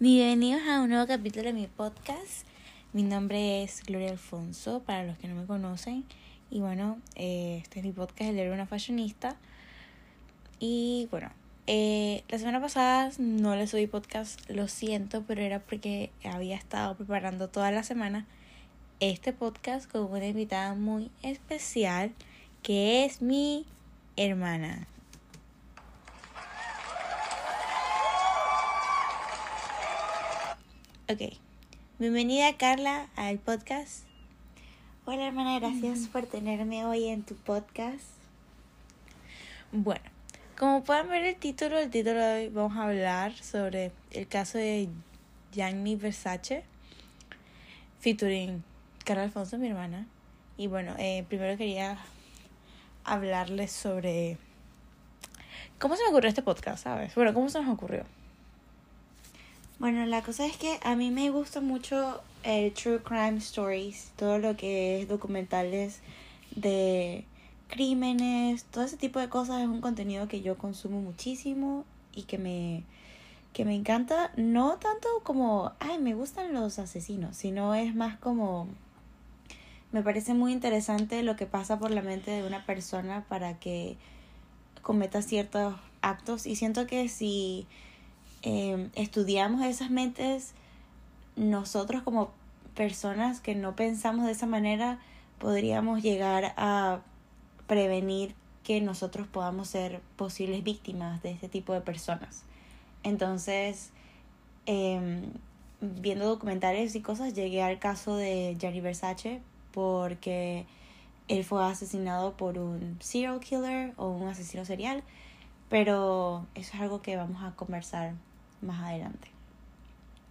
Bienvenidos a un nuevo capítulo de mi podcast. Mi nombre es Gloria Alfonso, para los que no me conocen. Y bueno, eh, este es mi podcast, El héroe una fashionista. Y bueno, eh, la semana pasada no les subí podcast, lo siento, pero era porque había estado preparando toda la semana este podcast con una invitada muy especial, que es mi hermana. Ok. Bienvenida Carla al podcast. Hola hermana, gracias por tenerme hoy en tu podcast. Bueno, como pueden ver el título, el título de hoy vamos a hablar sobre el caso de Gianni Versace, featuring Carla Alfonso, mi hermana. Y bueno, eh, primero quería hablarles sobre cómo se me ocurrió este podcast, ¿sabes? Bueno, cómo se nos ocurrió. Bueno, la cosa es que a mí me gusta mucho el True Crime Stories, todo lo que es documentales de crímenes, todo ese tipo de cosas es un contenido que yo consumo muchísimo y que me, que me encanta, no tanto como, ay, me gustan los asesinos, sino es más como, me parece muy interesante lo que pasa por la mente de una persona para que cometa ciertos actos y siento que si eh, estudiamos esas mentes, nosotros como personas que no pensamos de esa manera, podríamos llegar a prevenir que nosotros podamos ser posibles víctimas de este tipo de personas. Entonces, eh, viendo documentales y cosas, llegué al caso de Gianni Versace porque él fue asesinado por un serial killer o un asesino serial, pero eso es algo que vamos a conversar más adelante.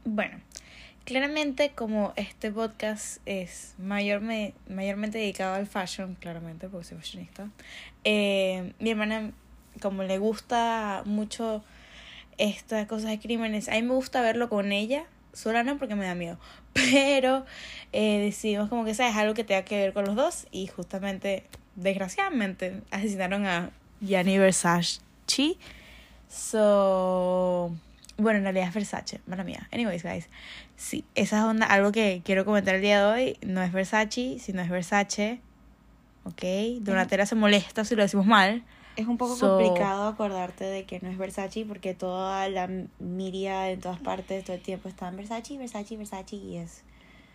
Bueno, claramente como este podcast es mayorme, mayormente dedicado al fashion, claramente porque soy fashionista, eh, mi hermana como le gusta mucho estas cosas de crímenes, a mí me gusta verlo con ella, sola no porque me da miedo, pero eh, decidimos como que es algo que tenga que ver con los dos y justamente, desgraciadamente, asesinaron a Gianni Versace. So, bueno, en realidad es Versace, mala mía. Anyways, guys. Sí, esa es onda, algo que quiero comentar el día de hoy. No es Versace, sino es Versace. ¿Ok? Donatella se molesta si lo decimos mal. Es un poco complicado acordarte de que no es Versace porque toda la media en todas partes todo el tiempo está en Versace, Versace, Versace y es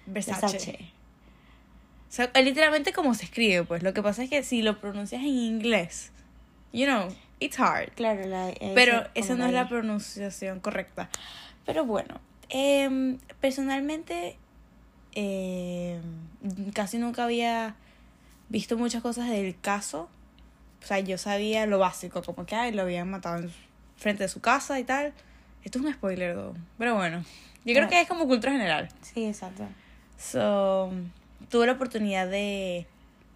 Versace. O sea, literalmente como se escribe, pues. Lo que pasa es que si lo pronuncias en inglés, you know, it's hard. Claro, la, pero esa no es la pronunciación correcta. Pero bueno, eh, personalmente eh, casi nunca había visto muchas cosas del caso. O sea, yo sabía lo básico, como que ay, lo habían matado en frente de su casa y tal. Esto es un spoiler, though. pero bueno. Yo creo que es como cultura general. Sí, exacto. So, tuve la oportunidad de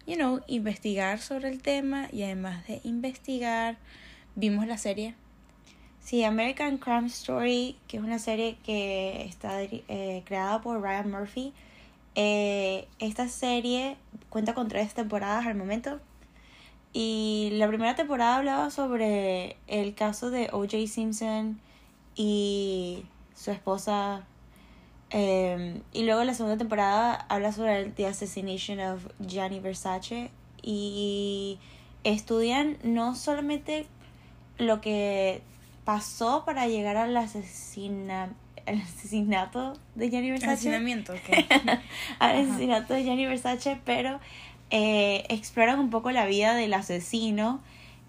you know, investigar sobre el tema y además de investigar, vimos la serie. Sí, American Crime Story, que es una serie que está eh, creada por Ryan Murphy. Eh, esta serie cuenta con tres temporadas al momento. Y la primera temporada hablaba sobre el caso de O.J. Simpson y su esposa eh, y luego la segunda temporada habla sobre el The Assassination of Gianni Versace y estudian no solamente lo que pasó para llegar al asesina, asesinato de Gianni Versace. Asesinamiento, al asesinato de Gianni Versace, pero eh, exploran un poco la vida del asesino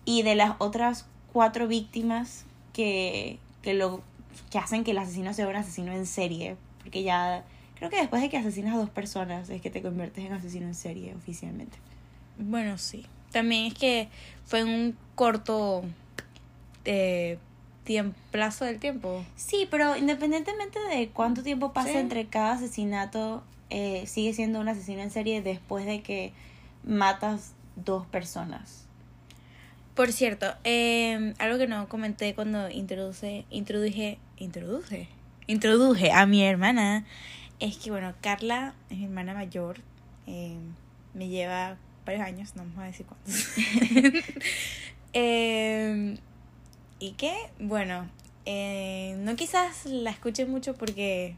y de las otras cuatro víctimas que, que, lo, que hacen que el asesino sea un asesino en serie porque ya creo que después de que asesinas a dos personas es que te conviertes en asesino en serie oficialmente. Bueno, sí. También es que fue en un corto eh, tiempo, plazo del tiempo. Sí, pero independientemente de cuánto tiempo pasa entre cada asesinato, eh, sigue siendo un asesino en serie después de que matas dos personas. Por cierto, eh, algo que no comenté cuando introduce, introduje, introduje, introduje a mi hermana es que, bueno, Carla es mi hermana mayor, eh, me lleva varios años, no vamos a decir cuántos. eh, y que, bueno, Eh, no quizás la escuchen mucho porque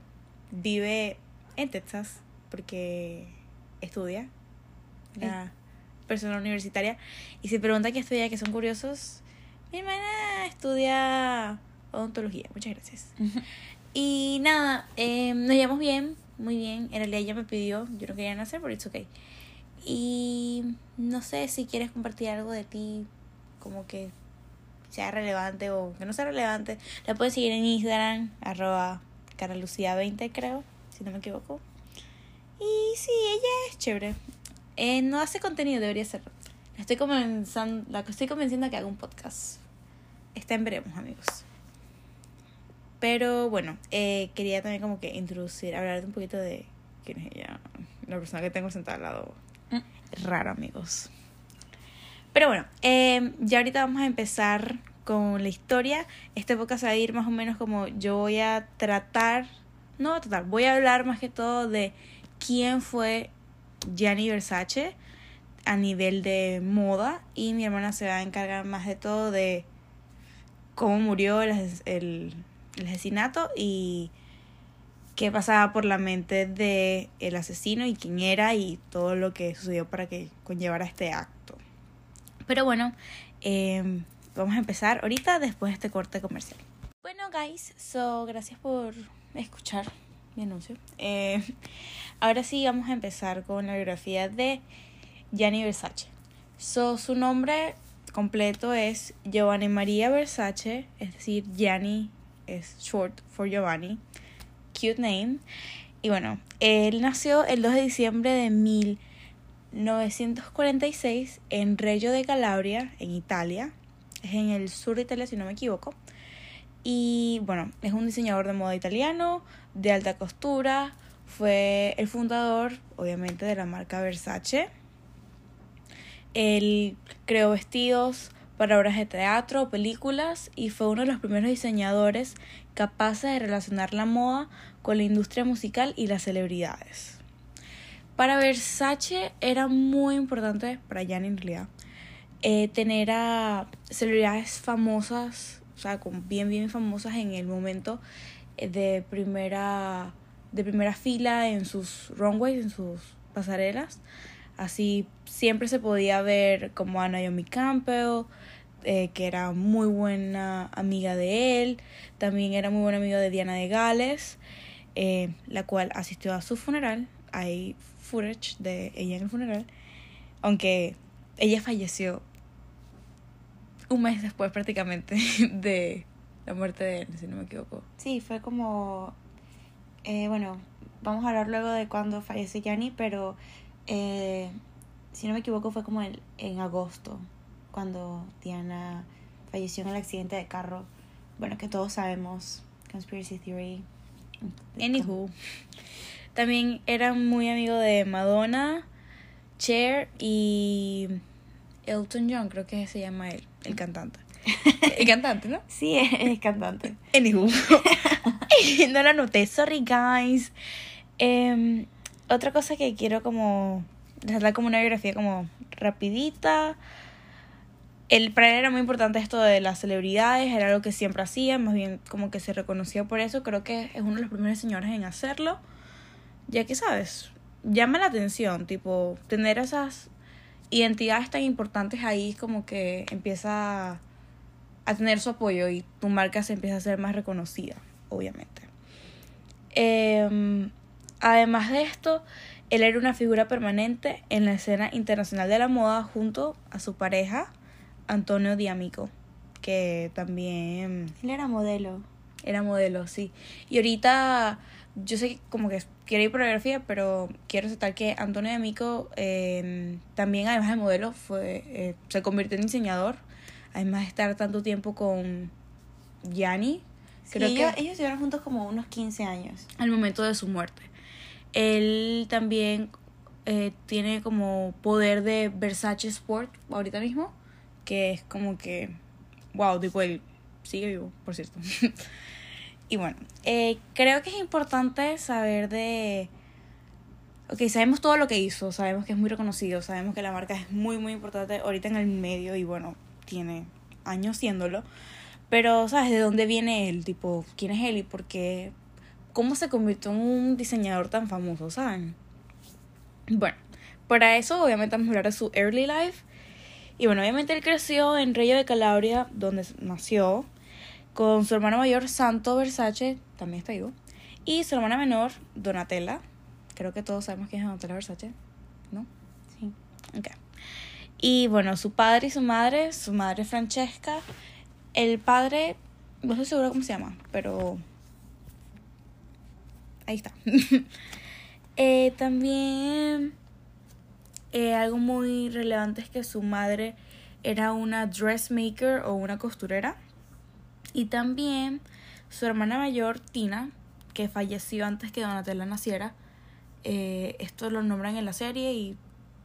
vive en Texas, porque estudia, la persona universitaria, y se pregunta qué estudia, que son curiosos. Mi hermana estudia odontología, muchas gracias. Y nada, eh, nos llevamos bien, muy bien. En realidad ella me pidió, yo no quería nacer, pero it's okay. Y no sé si quieres compartir algo de ti, como que sea relevante o que no sea relevante. La puedes seguir en Instagram, arroba caralucía20 creo, si no me equivoco. Y sí, ella es chévere. Eh, no hace contenido, debería hacerlo. La estoy comenzando, la estoy convenciendo a que haga un podcast. Está en veremos, amigos. Pero bueno, eh, quería también como que introducir, hablar un poquito de quién es ella, la persona que tengo sentada al lado. Mm. Raro, amigos. Pero bueno, eh, ya ahorita vamos a empezar con la historia. Este podcast va a ir más o menos como yo voy a tratar, no tratar, voy a hablar más que todo de quién fue Gianni Versace a nivel de moda y mi hermana se va a encargar más de todo de cómo murió el, el el asesinato y qué pasaba por la mente de el asesino y quién era y todo lo que sucedió para que conllevara este acto. Pero bueno, em, vamos a empezar ahorita después de este corte comercial. Bueno, guys, so gracias por escuchar mi anuncio. Eh, ahora sí vamos a empezar con la biografía de Gianni Versace. So, su nombre completo es Giovanni María Versace, es decir, Gianni es short for Giovanni. Cute name. Y bueno, él nació el 2 de diciembre de 1946 en Reggio de Calabria, en Italia. Es en el sur de Italia, si no me equivoco. Y bueno, es un diseñador de moda italiano, de alta costura. Fue el fundador, obviamente, de la marca Versace. Él creó vestidos, para obras de teatro, películas y fue uno de los primeros diseñadores capaces de relacionar la moda con la industria musical y las celebridades. Para Versace era muy importante, para Gianni en realidad, eh, tener a celebridades famosas, o sea, con bien, bien famosas en el momento eh, de primera, de primera fila en sus runways, en sus pasarelas. Así siempre se podía ver como a Naomi Campbell, eh, que era muy buena amiga de él, también era muy buena amiga de Diana de Gales, eh, la cual asistió a su funeral. Hay footage de ella en el funeral, aunque ella falleció un mes después prácticamente de la muerte de él, si no me equivoco. Sí, fue como, eh, bueno, vamos a hablar luego de cuando fallece Yanni, pero si no me equivoco fue como en agosto cuando Diana falleció en el accidente de carro. Bueno, que todos sabemos, conspiracy theory. Anywho. También era muy amigo de Madonna, Cher y Elton John, creo que se llama él, el cantante. El cantante, ¿no? Sí, es, el cantante. Anywho. no lo noté, sorry guys. Em, otra cosa que quiero como dar como una biografía como rapidita. El, para él era muy importante esto de las celebridades, era algo que siempre hacía, más bien como que se reconocía por eso, creo que es uno de los primeros señores en hacerlo, ya que sabes, llama la atención, tipo, tener esas identidades tan importantes ahí como que empieza a tener su apoyo y tu marca se empieza a ser más reconocida, obviamente. Em, además de esto, él era una figura permanente en la escena internacional de la moda junto a su pareja, Antonio Diamico, que también... Él era modelo. Era modelo, sí. Y ahorita yo sé que como que quiero ir por la biografía, pero quiero resaltar que Antonio Diamico eh, también, además de modelo, fue, eh, se convirtió en diseñador. Además de estar tanto tiempo con Gianni. Creo que ellos, ellos estuvieron juntos como unos 15 años. Al momento de su muerte. Él también eh, tiene como poder de Versace Sport ahorita mismo que es como que, wow, tipo, él sigue vivo, por cierto. y bueno, eh, creo que es importante saber de... Ok, sabemos todo lo que hizo, sabemos que es muy reconocido, sabemos que la marca es muy, muy importante ahorita en el medio y bueno, tiene años siéndolo. Pero, ¿sabes? ¿De dónde viene él? Tipo, ¿quién es él y por qué? ¿Cómo se convirtió en un diseñador tan famoso, ¿saben? Bueno, para eso obviamente vamos a hablar de su early life. Y bueno, obviamente él creció en Reyo de Calabria, donde nació, con su hermano mayor Santo Versace, también está vivo, y su hermana menor Donatella. Creo que todos sabemos quién es Donatella Versace, ¿no? Sí. Ok. Y bueno, su padre y su madre, su madre Francesca, el padre, no estoy segura cómo se llama, pero ahí está. eh, también eh, algo muy relevante es que su madre era una dressmaker o una costurera. Y también su hermana mayor, Tina, que falleció antes que Donatella naciera. Eh, esto lo nombran en la serie y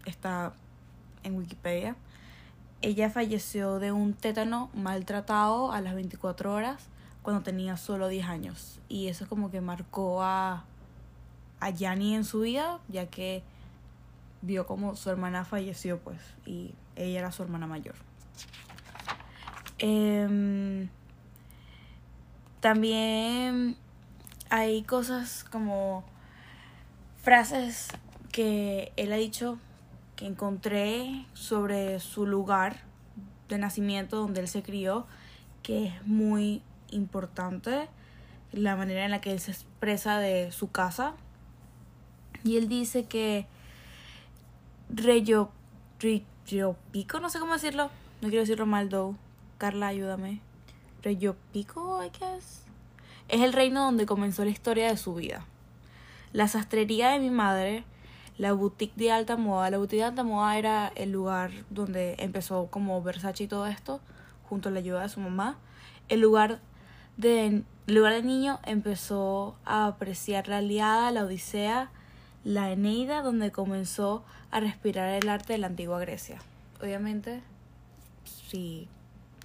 está en Wikipedia. Ella falleció de un tétano maltratado a las 24 horas cuando tenía solo 10 años. Y eso como que marcó a, a Yanni en su vida, ya que vio como su hermana falleció, pues, y ella era su hermana mayor. Em, también hay cosas como frases que él ha dicho que encontré sobre su lugar de nacimiento donde él se crió, que es muy importante, la manera en la que él se expresa de su casa. Y él dice que Reyo, Pico, no sé cómo decirlo, no quiero decirlo mal. Carla, ayúdame. Reyo Pico, I guess. Es el reino donde comenzó la historia de su vida. La sastrería de mi madre la boutique de alta moda. La boutique de alta moda era el lugar donde empezó como Versace y todo esto, junto a la ayuda de su mamá. El lugar de, lugar de niño empezó a apreciar la Aliada, la Odisea, la Eneida, donde comenzó a respirar el arte de la antigua Grecia. Obviamente, si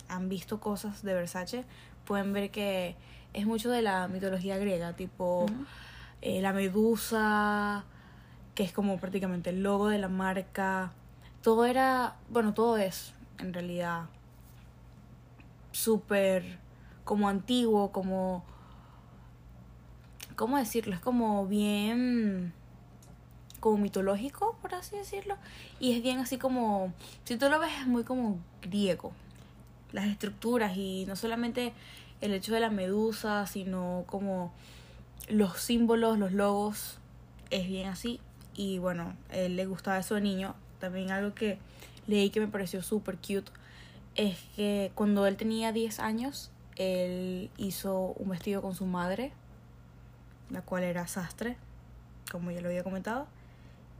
han visto cosas de Versace, pueden ver que es mucho de la mitología griega, tipo eh, la medusa, que es como prácticamente el logo de la marca. Todo era, bueno, todo es en realidad súper como antiguo, como... ¿Cómo decirlo? Es como bien como mitológico, por así decirlo. Y es bien así como, si tú lo ves, es muy como griego. Las estructuras y no solamente el hecho de la medusa, sino como los símbolos, los logos, es bien así. Y bueno, él le gustaba eso de niño. También algo que leí que me pareció súper cute es que cuando él tenía 10 años, él hizo un vestido con su madre, la cual era sastre, como ya lo había comentado.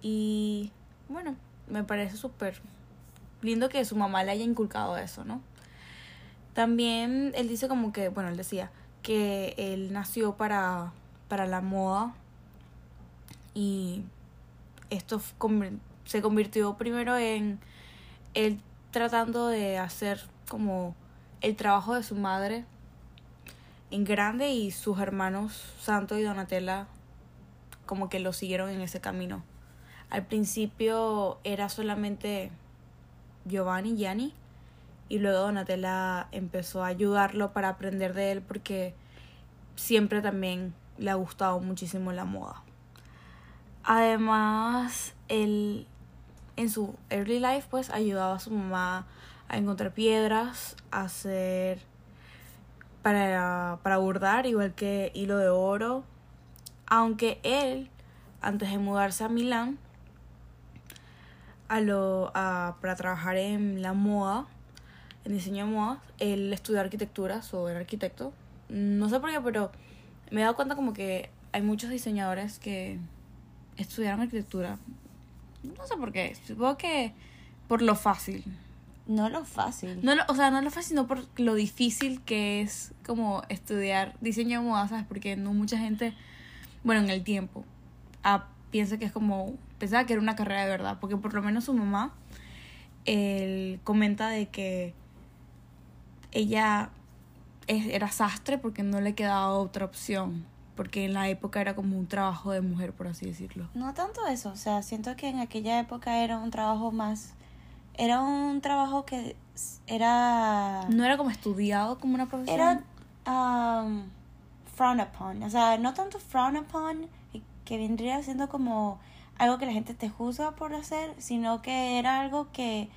Y bueno, me parece súper lindo que su mamá le haya inculcado eso, ¿no? También él dice como que, bueno, él decía que él nació para, para la moda y esto se convirtió primero en él tratando de hacer como el trabajo de su madre en grande y sus hermanos Santo y Donatella como que lo siguieron en ese camino. Al principio era solamente Giovanni, Gianni, y luego Donatella empezó a ayudarlo para aprender de él porque siempre también le ha gustado muchísimo la moda. Además, él en su early life pues ayudaba a su mamá a encontrar piedras, a hacer para, para bordar, igual que hilo de oro. Aunque él, antes de mudarse a Milán, a lo, a, para trabajar en la moda, en diseño de moda, él estudió arquitectura, o era arquitecto. No sé por qué, pero me he dado cuenta como que hay muchos diseñadores que estudiaron arquitectura. No sé por qué. Supongo que por lo fácil. No lo fácil. No o sea, no lo fácil, sino por lo difícil que es como estudiar diseño de moda, ¿sabes? Porque no mucha gente, bueno, en el tiempo, ah, piensa que es como, pensaba que era una carrera de verdad, porque por lo menos su mamá, él comenta de que ella era sastre porque no le quedaba otra opción porque en la época era como un trabajo de mujer, por así decirlo. No tanto eso, o sea, siento que en aquella época era un trabajo más era un trabajo que era... No era como estudiado como una profesión. Era um, frown upon. O sea, no tanto frown upon, que vendría siendo como algo que la gente te juzga por hacer, sino que era algo que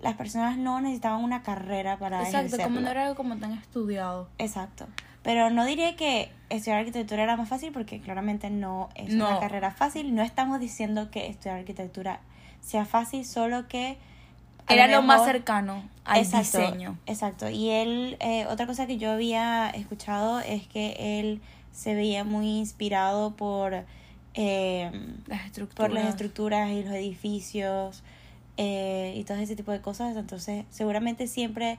las personas no necesitaban una carrera para Exacto, como ejercerlo. no era algo como tan estudiado. Exacto. Pero no diría que estudiar arquitectura era más fácil porque claramente no es una carrera fácil. No estamos diciendo que estudiar arquitectura sea fácil, solo que... Era lo más cercano al exacto, diseño. Exacto. Y él, eh, otra cosa que yo había escuchado es que él se veía muy inspirado por, eh, Las estructuras. por las estructuras y los edificios eh, y todo ese tipo de cosas. Entonces, seguramente siempre...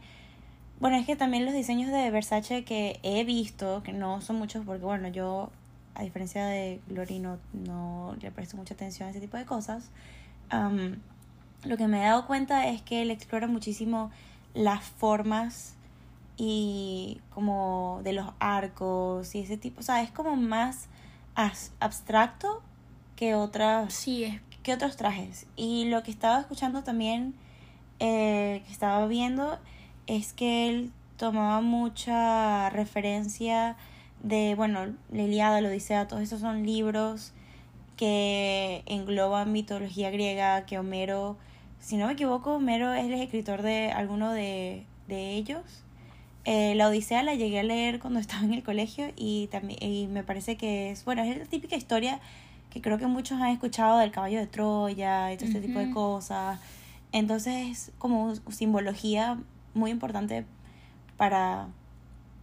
Bueno, es que también los diseños de Versace que he visto, que no son muchos porque, bueno, yo, a diferencia de Glory, no, no le presto mucha atención a ese tipo de cosas. Lo que me he dado cuenta es que él explora muchísimo las formas y como de los arcos y ese tipo. O sea, es como más abstracto que otras Sí, es que otros trajes. Y lo que estaba escuchando también, eh, que estaba viendo, es que él tomaba mucha referencia de, bueno, la Iliada, la Odisea, todos esos son libros que engloban mitología griega, que Homero, si no me equivoco, Homero es el escritor de alguno de, de ellos. Eh, la Odisea la llegué a leer cuando estaba en el colegio y también y me parece que es, bueno, es la típica historia que creo que muchos han escuchado del caballo de Troya y todo este tipo de cosas. Entonces es como simbología muy importante para,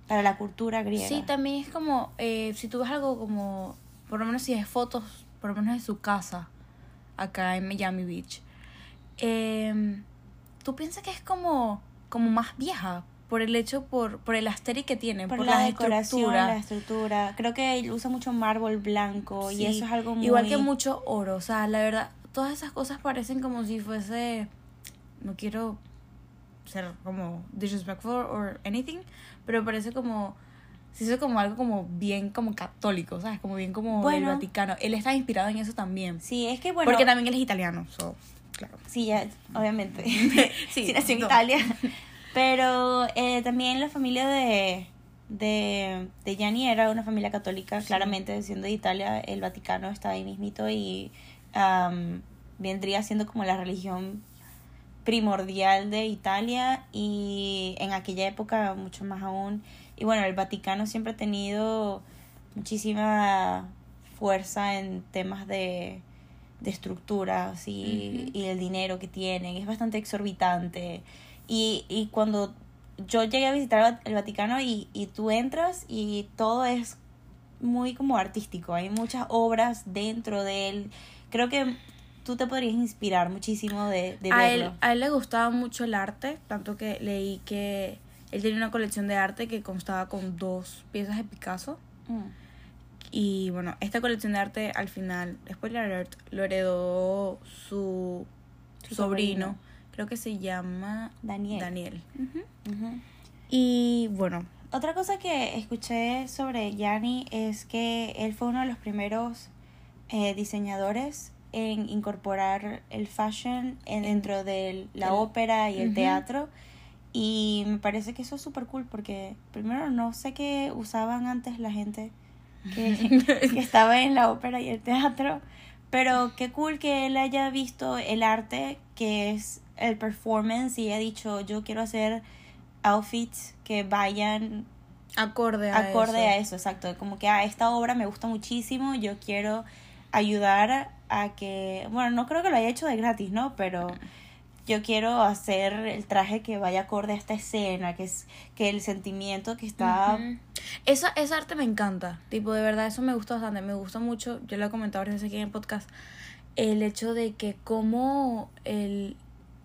para la cultura griega. Sí, también es como, eh, si tú ves algo como, por lo menos si es fotos, por lo menos de su casa, acá en Miami Beach, eh, tú piensas que es como, como más vieja, por el hecho, por, por el aesthetic que tiene, por, por, la las decoración, estructuras. la estructura. Creo que usa mucho mármol blanco y Sí, eso es algo muy... Igual que mucho oro, o sea, la verdad, todas esas cosas parecen como si fuese, no quiero ser como disrespectful or anything, pero parece como, si es como algo como bien como católico, ¿sabes? Como bien como Bueno. el Vaticano. Él está inspirado en eso también. Sí, es que bueno... porque también él es italiano, so, claro. Sí, ya, obviamente. Sí, sí, nació en. Italia. Pero eh, también la familia de, de, de Gianni era una familia católica, Sí. claramente, siendo de Italia, el Vaticano está ahí mismito y am, vendría siendo como la religión primordial de Italia y en aquella época mucho más aún. Y bueno, el Vaticano siempre ha tenido muchísima fuerza en temas de, de estructuras y, y el dinero que tienen. Es bastante exorbitante. Y, y cuando yo llegué a visitar el Vaticano y, y tú entras y todo es muy como artístico. Hay muchas obras dentro de él. Creo que tú te podrías inspirar muchísimo de, de a, verlo. él, a él le gustaba mucho el arte, tanto que leí que él tenía una colección de arte que constaba con dos piezas de Picasso. Mm. Y bueno, esta colección de arte al final, spoiler alert, lo heredó su, Su sobrino. sobrino. Creo que se llama Daniel. Daniel. Y bueno, Otra cosa que escuché sobre Gianni es que él fue uno de los primeros eh, diseñadores en incorporar el fashion en, dentro de la El- ópera y el teatro. Y me parece que eso es súper cool porque primero no sé qué usaban antes la gente que, que estaba en la ópera y el teatro, pero qué cool que él haya visto el arte que es el performance y ha dicho yo quiero hacer outfits que vayan acorde a acorde eso. a eso, exacto. Como que a esta obra me gusta muchísimo, yo quiero ayudar a que, bueno, no creo que lo haya hecho de gratis, ¿no? Pero yo quiero hacer el traje que vaya acorde a esta escena, que es que el sentimiento que está... Esa, esa arte me encanta. Tipo, de verdad, eso me gusta bastante. Me gusta mucho, yo lo he comentado varias aquí en el podcast, el hecho de que como el,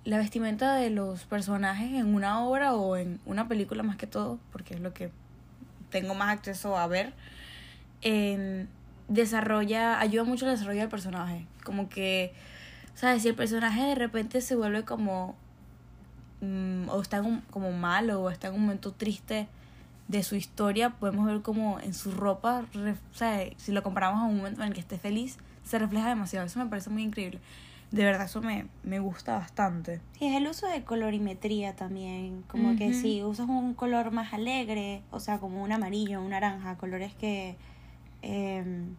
la vestimenta de los personajes en una obra o en una película más que todo, porque es lo que tengo más acceso a ver, em, desarrolla, ayuda mucho al desarrollo del personaje. Como que, ¿sabes? Si el personaje de repente se vuelve como, mm, o está en un, como malo, o está en un momento triste de su historia, podemos ver como en su ropa, re- o sea, si lo comparamos a un momento en el que esté feliz, se refleja demasiado. Eso me parece muy increíble. de verdad eso me, me gusta bastante. Sí, es el uso de colorimetría también. Como que si usas un color más alegre, o sea, como un amarillo, un naranja, colores que, em,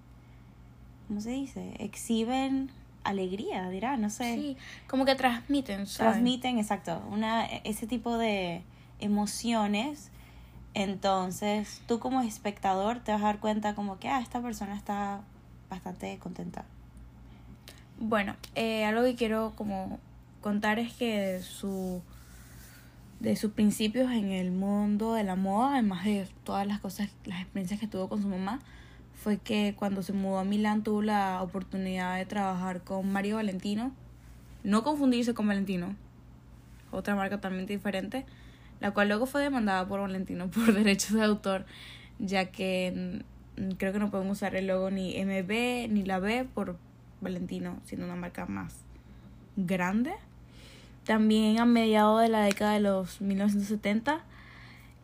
¿cómo se dice? Exhiben alegría, dirá, no sé. Sí, como que transmiten, ¿sabes? Transmiten, exacto, una, ese tipo de emociones. Entonces, tú como espectador te vas a dar cuenta como que, ah, esta persona está bastante contenta. Bueno, eh, algo que quiero como contar es que de su de sus principios en el mundo de la moda, además de todas las cosas, las experiencias que tuvo con su mamá, fue que cuando se mudó a Milán tuvo la oportunidad de trabajar con Mario Valentino, no confundirse con Valentino, otra marca totalmente diferente, la cual luego fue demandada por Valentino por derechos de autor, ya que creo que no pueden usar el logo ni MB ni la B por Valentino, siendo una marca más grande. También a mediados de la década de los 1970,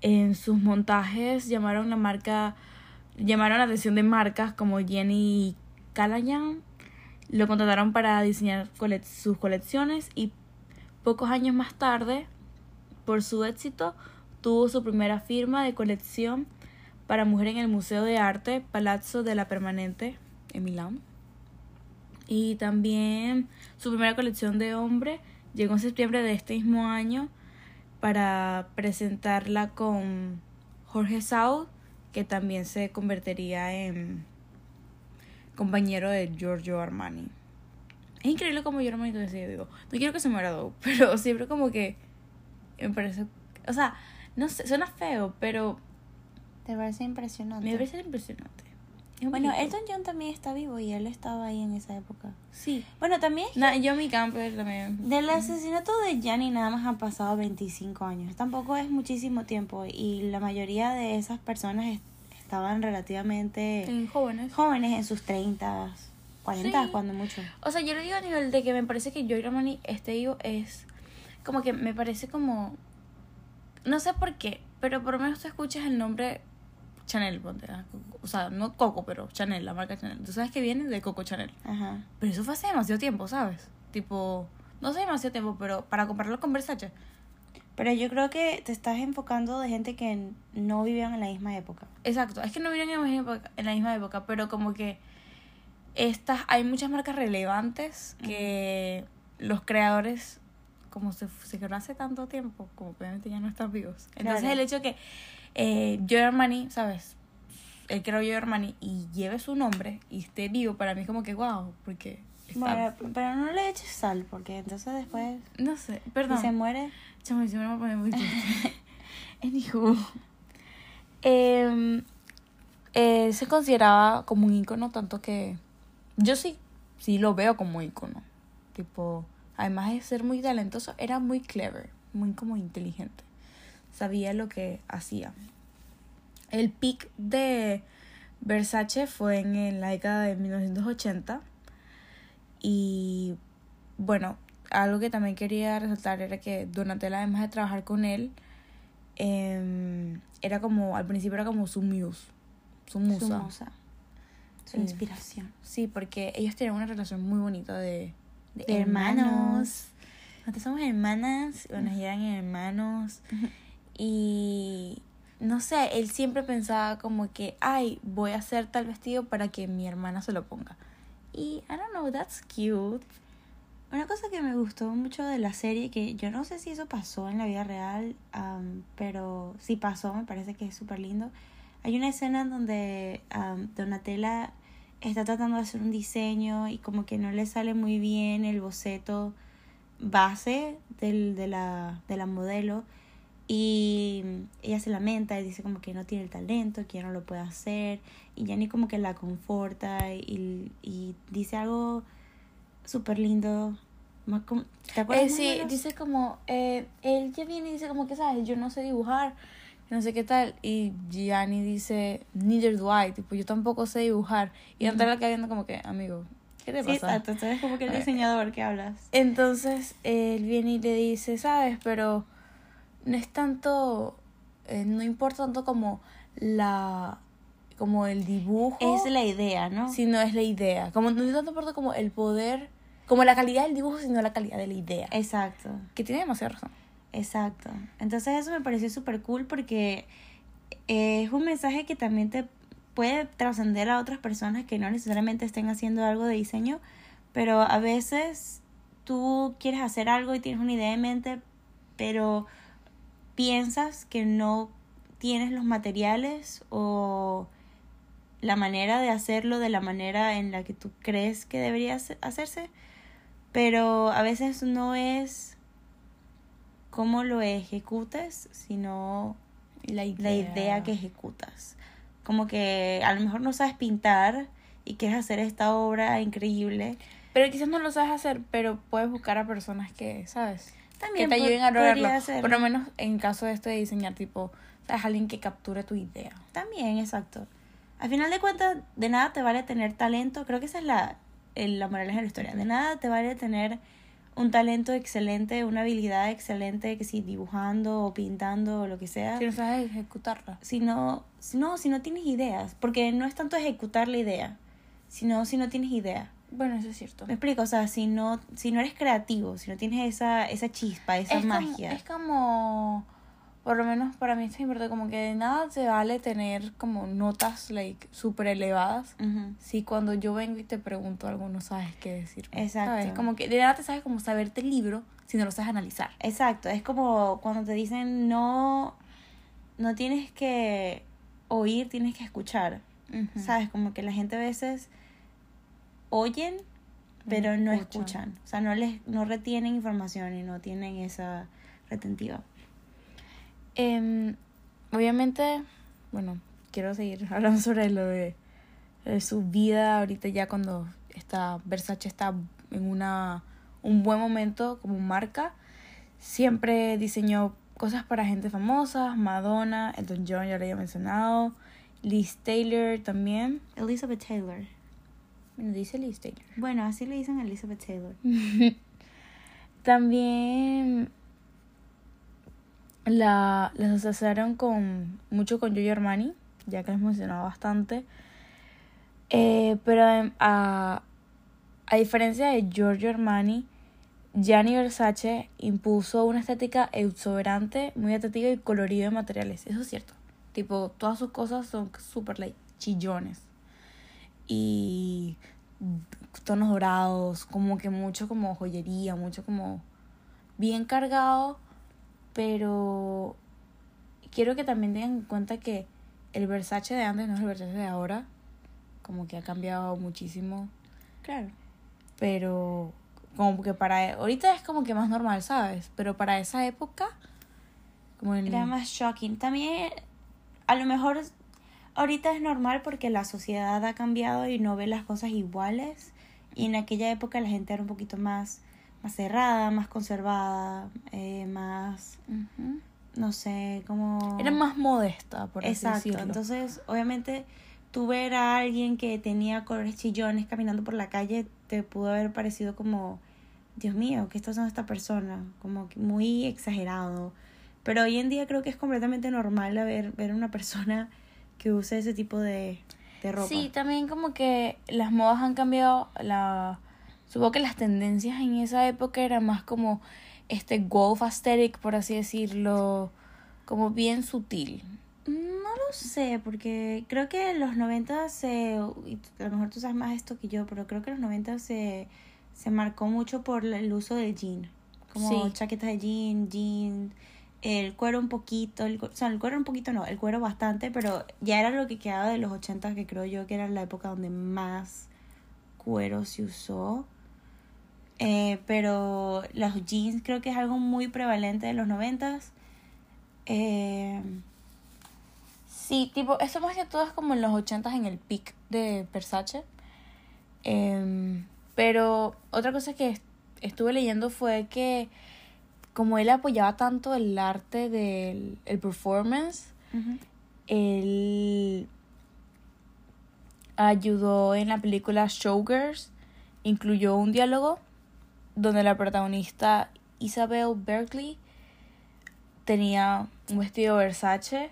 en sus montajes llamaron la marca, llamaron la atención de marcas como Jenny Callahan. Lo contrataron para diseñar sus colecciones y pocos años más tarde, por su éxito, tuvo su primera firma de colección para mujer en el Museo de Arte Palazzo de la Permanente en Milán. Y también su primera colección de hombre llegó en septiembre de este mismo año para presentarla con Jorge Saud, que también se convertiría en compañero de Giorgio Armani. Es increíble como Giorgio Armani todavía sigue vivo. No quiero que se muera Doug, pero siempre como que me parece... O sea, no sé, suena feo, pero ¿Te parece impresionante? me parece impresionante. Bueno. Elton John también está vivo y él estaba ahí en esa época. Sí. Bueno, también Na, yo mi camper también. del asesinato de Gianni nada más han pasado 25 años. Tampoco es muchísimo tiempo y la mayoría de esas personas est- estaban relativamente En jóvenes. jóvenes en sus 30, 40 Sí. cuando mucho. O sea, yo lo digo a nivel de que me parece que Joy Armani esté vivo es como que me parece como no sé por qué, pero por lo menos tú escuchas el nombre Chanel, ponte, ah, o sea, no Coco, pero Chanel, la marca Chanel. Tú sabes que viene de Coco Chanel. Ajá. Pero eso fue hace demasiado tiempo, ¿sabes? Tipo, no sé demasiado tiempo, pero para compararlo con Versace. Pero yo creo que te estás enfocando de gente que no vivían en la misma época. Exacto, es que no vieron en la misma época, en la misma época pero como que estas hay muchas marcas relevantes que los creadores como se, se crearon hace tanto tiempo, como obviamente ya no están vivos. Entonces Claro. el hecho que eh, Joe Armani, ¿sabes? Él creó Joe Armani y lleve su nombre y esté vivo, para mí es como que wow, porque. Bueno, pero no le eches sal porque entonces después no sé, si perdón. se muere. Chamo, me pone muy triste. Anywho. Eh, eh, se consideraba como un icono, tanto que yo sí, sí lo veo como icono. Tipo, además de ser muy talentoso, era muy clever, muy como inteligente. Sabía lo que hacía. El peak de Versace fue en, la década de 1980. Y bueno, algo que también quería resaltar era que Donatella, además de trabajar con él, em, era como, al principio era como su muse, su musa. Su musa. Su Sí. inspiración. Sí, porque ellos tenían una relación muy bonita de, de De hermanos. Nosotros somos hermanas, bueno, ellos eran hermanos. Y no sé, él siempre pensaba como que, ay, voy a hacer tal vestido para que mi hermana se lo ponga. Y, I don't know, that's cute. Una cosa que me gustó mucho de la serie, que yo no sé si eso pasó en la vida real, pero si pasó, me parece que es súper lindo. Hay una escena en donde am, Donatella está tratando de hacer un diseño y como que no le sale muy bien el boceto base del, de, la, de la modelo y ella se lamenta y dice como que no tiene el talento, que ya no lo puede hacer y Jenny como que la conforta y, y dice algo súper lindo. ¿Te acuerdas? Eh, sí, dice como, eh, él ya viene y dice como que, ¿sabes? Yo no sé dibujar, no sé qué tal. Y Gianni dice, neither do I, tipo, yo tampoco sé dibujar. Y Ujú. Natalia queda viendo como que, amigo, ¿qué te Sí, pasa? exacto. Tú eres como que el Ok. diseñador que hablas. Entonces él viene y le dice, ¿sabes? Pero no es tanto, eh, no importa tanto como la, como el dibujo, Es la idea, ¿no? sino es la idea. Como no tanto importa como el poder como la calidad del dibujo, sino la calidad de la idea. Exacto. Que tiene demasiada razón. Exacto. Entonces eso me pareció súper cool porque es un mensaje que también te puede trascender a otras personas que no necesariamente estén haciendo algo de diseño, pero a veces tú quieres hacer algo y tienes una idea en mente, pero piensas que no tienes los materiales o la manera de hacerlo de la manera en la que tú crees que debería hacerse, pero a veces no es cómo lo ejecutes, sino la idea. que ejecutas. Como que a lo mejor no sabes pintar y quieres hacer esta obra increíble. Pero quizás no lo sabes hacer, pero puedes buscar a personas que, ¿sabes? También que te ayuden a lograrlo. Por lo menos en caso de esto de diseñar, tipo, ¿sabes? Alguien que capture tu idea. También, exacto. Al final de cuentas, de nada te vale tener talento. Creo que esa es la, la moraleja de la historia. De nada te vale tener un talento excelente, una habilidad excelente, que si dibujando o pintando o lo que sea. Si no sabes ejecutarla. Si no, si no, si no tienes ideas. Porque no es tanto ejecutar la idea, sino si no tienes idea. Bueno, eso es cierto. Me explico, o sea, si no, si no eres creativo, si no tienes esa, esa chispa, esa magia. es como por lo menos para mí es importante como que de nada se vale tener como notas like súper elevadas si cuando yo vengo y te pregunto algo no sabes qué decir. Exacto. ¿sabes? como que de nada te sabes como saberte el libro si no lo sabes analizar. Exacto es como cuando te dicen no no tienes que oír tienes que escuchar. Sabes como que la gente a veces oyen pero no escuchan. o sea no les no retienen información y no tienen esa retentiva eh, obviamente, bueno, quiero seguir hablando sobre lo de, su vida ahorita ya cuando está Versace está en una un buen momento como marca. Siempre diseñó cosas para gente famosa, Madonna, Elton John ya lo había mencionado, Liz Taylor también. Elizabeth Taylor. Bueno, dice Liz Taylor. Bueno, así le dicen a Elizabeth Taylor. también la, las asociaron con, mucho con Giorgio Armani, ya que les mencionaba bastante. Eh, pero em, a, a diferencia de Giorgio Armani, Gianni Versace impuso una estética exuberante, muy estética y colorida de materiales. Eso es cierto. Tipo, todas sus cosas son súper like, chillones. Y tonos dorados, como que mucho como joyería, mucho como bien cargado pero quiero que también tengan en cuenta que el Versace de antes no es el Versace de ahora. Como que ha cambiado muchísimo. Claro. Pero como que para ahorita es como que más normal, ¿sabes? Pero para esa época como era más shocking. También a lo mejor ahorita es normal porque la sociedad ha cambiado y no ve las cosas iguales y en aquella época la gente era un poquito más más cerrada, más conservada, eh, más, no sé, como... Era más modesta, por así Exacto, entonces obviamente tú ver a alguien que tenía colores chillones caminando por la calle te pudo haber parecido como, Dios mío, ¿qué está haciendo esta persona? Como muy exagerado. Pero hoy en día creo que es completamente normal ver, ver una persona que use ese tipo de, de ropa. Sí, también como que las modas han cambiado, la Supongo que las tendencias en esa época eran más como este golf aesthetic, por así decirlo, como bien sutil. No lo sé, porque creo que en los 90 se, a lo mejor tú sabes más esto que yo, pero creo que en los 90 se, se marcó mucho por el uso del jean, como chaquetas de jean, jean, el cuero un poquito, el, o sea, el cuero un poquito no, el cuero bastante, pero ya era lo que quedaba de los 80 que creo yo que era la época donde más cuero se usó. Eh, pero los jeans creo que es algo muy prevalente de los noventas. Eh, sí, tipo, eso más que todo es como en los ochentas en el peak de Versace. Em, pero otra cosa que estuve leyendo fue que como él apoyaba tanto el arte del el performance, él ayudó en la película Showgirls, incluyó un diálogo donde la protagonista Isabel Berkeley tenía un vestido Versace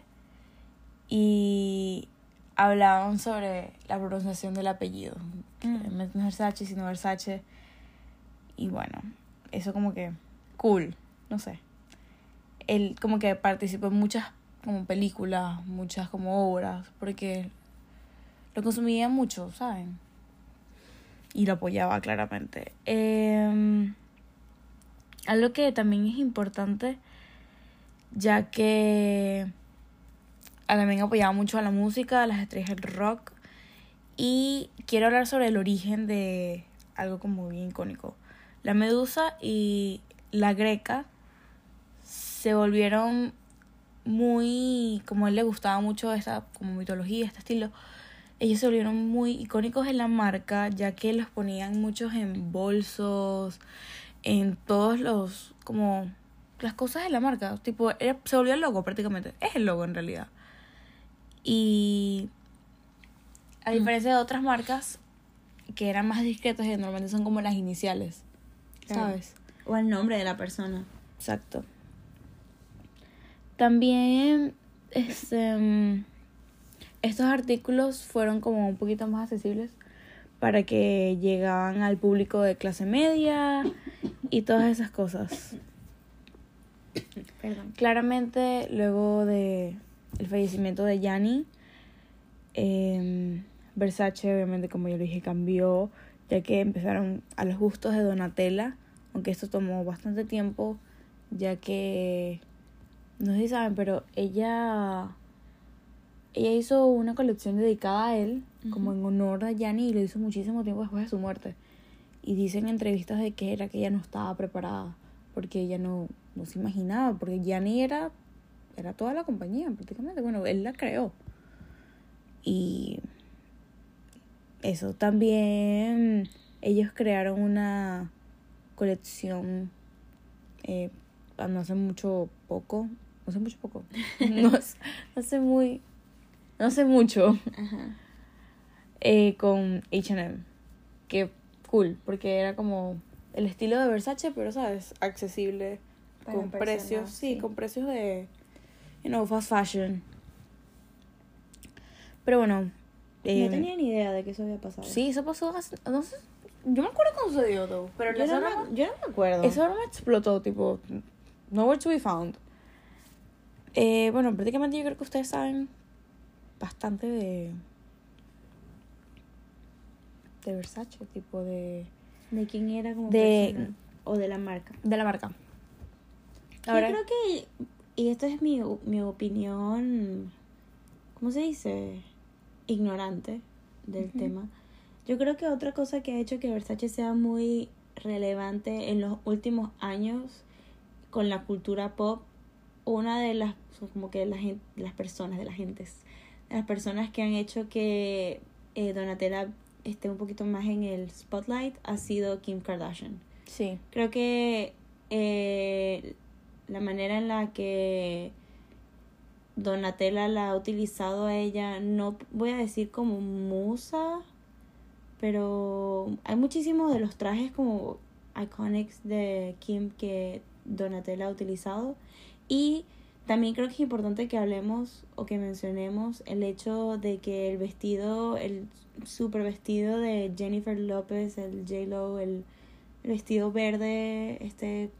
y hablaban sobre la pronunciación del apellido. Mm. No Versace, sino Versace. y bueno, eso como que cool, no sé. Él como que participó en muchas como películas, muchas como obras, porque lo consumía mucho, ¿saben? Y lo apoyaba claramente. Eh, algo que también es importante, ya que también apoyaba mucho a la música, a las estrellas del rock. Y quiero hablar sobre el origen de algo como bien icónico. La medusa y la greca se volvieron muy, como a él le gustaba mucho esta como mitología, este estilo, ellos se volvieron muy icónicos en la marca, ya que los ponían muchos en bolsos, en todos los, como, las cosas de la marca, tipo, se volvió el logo prácticamente, es el logo en realidad. Y a diferencia de otras marcas que eran más discretas y normalmente son como las iniciales, ¿sabes? O el nombre de la persona. Exacto. También, este, estos artículos fueron como un poquito más accesibles para que llegaban al público de clase media y todas esas cosas. Perdón. Claramente, luego de el fallecimiento de Gianni, eh, Versace, obviamente, como yo lo dije, cambió, ya que empezaron a los gustos de Donatella, aunque esto tomó bastante tiempo, ya que, no sé si saben, pero ella, ella hizo una colección dedicada a él, como en honor a Gianni, y lo hizo muchísimo tiempo después de su muerte. Y dicen en entrevistas de que era que ella no estaba preparada, porque ella no, no se imaginaba, porque Gianni era, era toda la compañía prácticamente, bueno, él la creó. Y eso, también ellos crearon una colección eh, no hace mucho poco, no hace mucho poco, no, hace muy, no hace mucho, Eh, con H&M, que cool, porque era como el estilo de Versace, pero sabes, accesible, Para con personas, precios, sí, sí. con precios de, you know, fast fashion. Pero bueno, eh, no tenía ni idea de que eso había pasado. Sí, eso pasó hace, no sé, yo me acuerdo cuando sucedió todo, pero yo eso no, no, me, yo no me acuerdo. eso no me explotó, tipo, nowhere to be found. Eh, bueno, prácticamente yo creo que ustedes saben bastante de de Versace, tipo de de quién era como De- persona, o de la marca. de la marca. Yo creo que, y esto es mi, mi opinión, ¿cómo se dice? Ignorante del tema. Yo creo que otra cosa que ha hecho que Versace sea muy relevante en los últimos años con la cultura pop, una de las, como que las personas, de las gentes, de las personas que han hecho que eh, Donatella esté un poquito más en el spotlight ha sido Kim Kardashian. sí, Creo que eh, la manera en la que Donatella la ha utilizado a ella, no voy a decir como musa, pero hay muchísimos de los trajes como iconics de Kim que Donatella ha utilizado. Y también creo que es importante que hablemos o que mencionemos el hecho de que el vestido, el super vestido de Jennifer López, el J-Lo, el, el vestido verde, este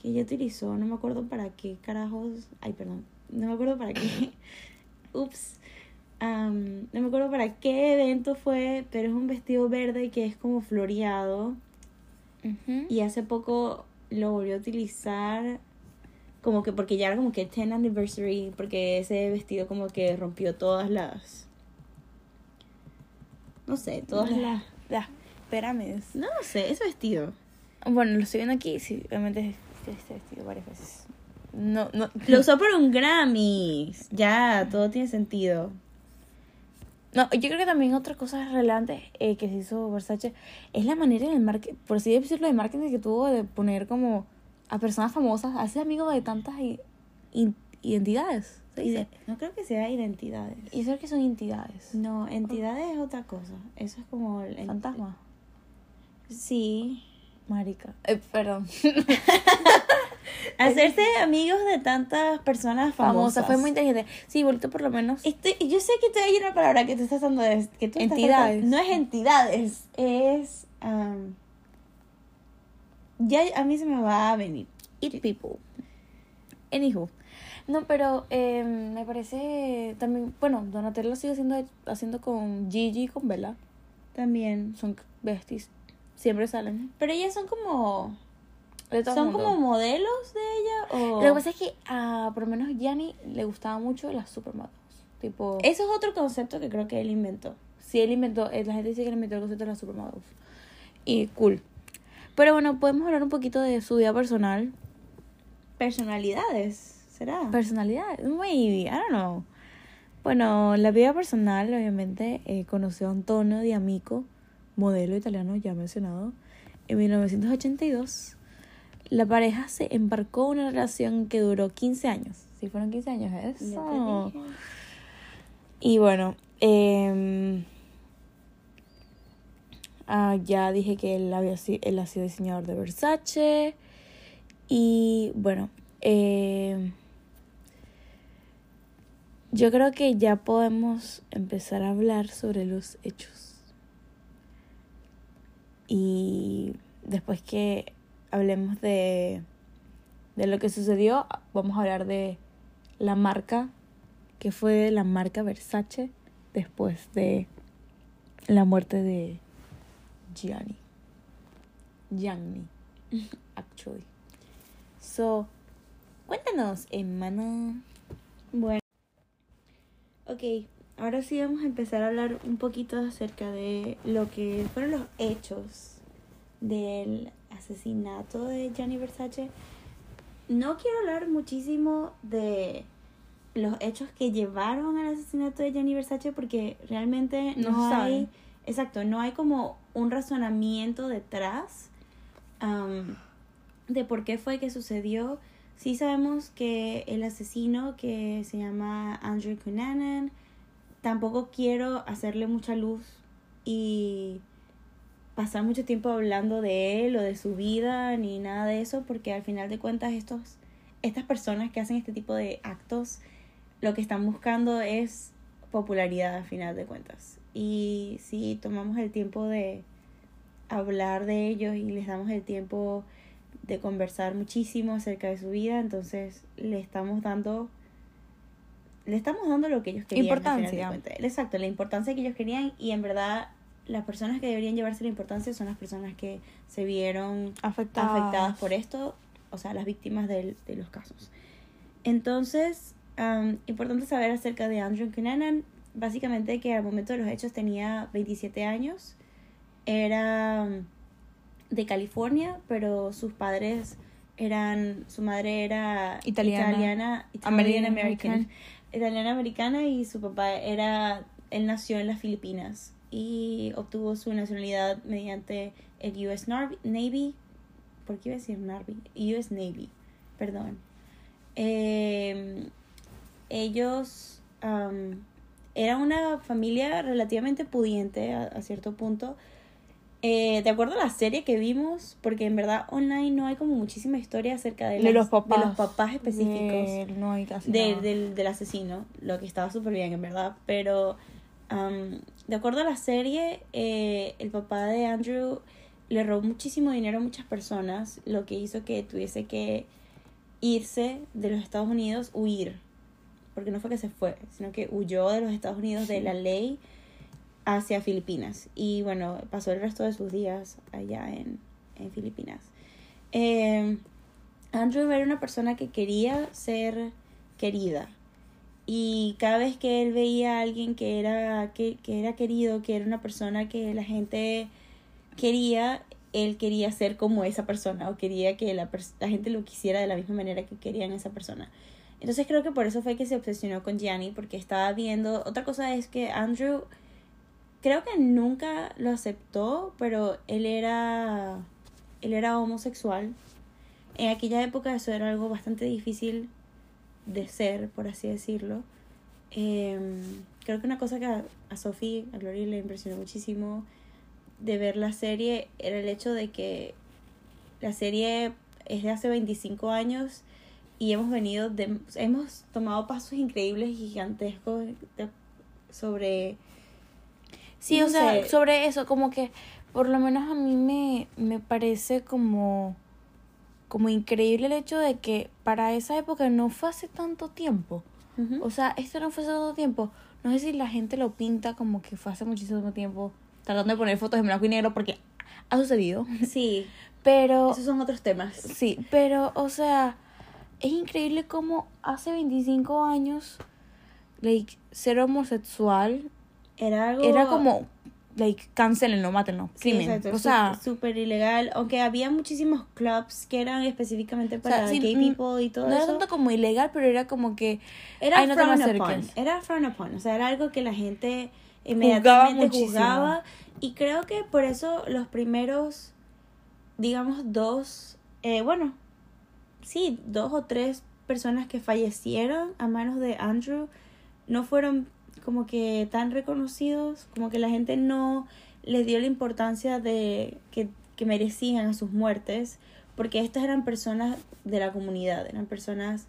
que ella utilizó, no me acuerdo para qué carajos, ay perdón, no me acuerdo para qué, ups, Am, no me acuerdo para qué evento fue, pero es un vestido verde que es como floreado y hace poco lo volvió a utilizar como que porque ya era como que 10 anniversary, porque ese vestido como que rompió todas las no sé, todas las las pirámides. no, no sé, ese vestido. Bueno, lo estoy viendo aquí, sí, obviamente es este vestido varias veces. No, no. Lo usó por un Grammy. Ya, todo tiene sentido. No, yo creo que también otra cosa relevante eh, que se hizo Versace es la manera en el marketing, por así decirlo, de marketing que tuvo de poner como a personas famosas, hace amigos de tantas identidades. No creo que sea identidades. Y eso es que son entidades. No, entidades es otra cosa. Eso es como el Fantasma. Sí. Marica. Eh, perdón. Hacerse amigos de tantas personas famosas. Famosa, fue muy inteligente. Sí, bonito por lo menos. Estoy, yo sé que te hay una palabra que te estás dando de que tú estás Entidades. no es entidades, es ya a mí se me va a venir. Eat people. Anywho. No, pero eh, me parece también, bueno, Donatello sigue haciendo, haciendo con Gigi y con Bella. También. Son besties. Siempre salen. Pero ellas son como... De todo ¿Son mundo. como modelos de ella o...? Lo que pasa es que a por lo menos Gianni le gustaba mucho las supermodels. Tipo, Eso es otro concepto que creo que él inventó. si él inventó, eh, la gente dice que él inventó el concepto de las supermodels. Y cool. Pero bueno, podemos hablar un poquito de su vida personal. Personalidades, ¿será? Personalidad, maybe, I don't know. Bueno, la vida personal, obviamente, eh, conoció a Antonio Di Amico, modelo italiano ya mencionado, en 1982. La pareja se embarcó en una relación que duró 15 años. Sí, fueron 15 años, eso. Y bueno, eh, ah, ya dije que él, había, él ha sido diseñador de Versace. Y bueno, eh, yo creo que ya podemos empezar a hablar sobre los hechos. Y después que hablemos de, de lo que sucedió, vamos a hablar de la marca que fue la marca Versace después de la muerte de Gianni. Gianni, actually. So, cuéntanos, hermana. Bueno. Ok, ahora sí vamos a empezar a hablar un poquito acerca de lo que fueron los hechos del asesinato de Gianni Versace. No quiero hablar muchísimo de los hechos que llevaron al asesinato de Gianni Versace porque realmente No hay, exacto, no hay como un razonamiento detrás am, de por qué fue que sucedió. Sí sabemos que el asesino que se llama Andrew Cunanan, tampoco quiero hacerle mucha luz y pasar mucho tiempo hablando de él o de su vida ni nada de eso porque al final de cuentas estos estas personas que hacen este tipo de actos lo que están buscando es popularidad al final de cuentas y si tomamos el tiempo de hablar de ellos y les damos el tiempo de conversar muchísimo acerca de su vida entonces le estamos dando le estamos dando lo que ellos querían Importancia. exacto la importancia que ellos querían y en verdad las personas que deberían llevarse la importancia son las personas que se vieron Afectadas. afectadas por esto, o sea, las víctimas del- de los casos. Entonces, am, importante saber acerca de Andrew Cunanan, básicamente que al momento de los hechos tenía 27 años, era am, de California, pero sus padres eran, su madre era Italiana. italiana, American Italian American, American. italiana americana y su papá era, él nació en las Filipinas y obtuvo su nacionalidad mediante el US Navy, ¿por qué iba a decir Navy? US Navy, perdón. Eh, ellos eran una familia relativamente pudiente a, a cierto punto. Eh, de acuerdo a la serie que vimos, porque en verdad online no hay como muchísima historia acerca de, De los papás. de los papás específicos De- no hay casi de- nada. del, del asesino, lo que estaba súper bien, en verdad. Pero, am, de acuerdo a la serie, eh, el papá de Andrew le robó muchísimo dinero a muchas personas, lo que hizo que tuviese que irse de los Estados Unidos, huir. Porque no fue que se fue, sino que huyó de los Estados Unidos de la ley hacia Filipinas. Y bueno, pasó el resto de sus días allá en, en Filipinas. Eh, Andrew era una persona que quería ser querida. Y cada vez que él veía a alguien que era, que, que era querido, que era una persona que la gente quería, él quería ser como esa persona o quería que la, la gente lo quisiera de la misma manera que querían esa persona. Entonces creo que por eso fue que se obsesionó con Gianni, porque estaba viendo... Otra cosa es que Andrew creo que nunca lo aceptó, pero él era él era homosexual. En aquella época eso era algo bastante difícil de ser, por así decirlo. Em, creo que una cosa que a, a Sophie, a Gloria le impresionó muchísimo de ver la serie era el hecho de que la serie es de hace 25 años y hemos venido de, hemos tomado pasos increíbles y gigantescos de- sobre Sí, no o sea, sobre eso, como que por lo menos a mí me, me parece como como increíble el hecho de que para esa época no fue hace tanto tiempo. O sea, esto no fue hace tanto tiempo. No sé si la gente lo pinta como que fue hace muchísimo tiempo, tratando de poner fotos en blanco y negro porque ha sucedido. Sí, Pero esos son otros temas. Sí, pero, o sea, es increíble cómo hace 25 años, like, ser homosexual Era algo... era como, like, cancelenlo, mátenlo, Sí, crimen. exacto, o sea, súper ilegal. Aunque había muchísimos clubs que eran específicamente para gay mm, people y todo no era eso. tanto como ilegal, pero era como que, Era "Ay, no frowned upon. acerques". Era frowned upon. O sea, era algo que la gente inmediatamente muchísimo. juzgaba. Y creo que por eso los primeros, digamos, dos, eh, bueno, sí, dos o tres personas que fallecieron a manos de Andrew no fueron como que tan reconocidos, como que la gente no les dio la importancia de que, que merecían a sus muertes, porque estas eran personas de la comunidad, eran personas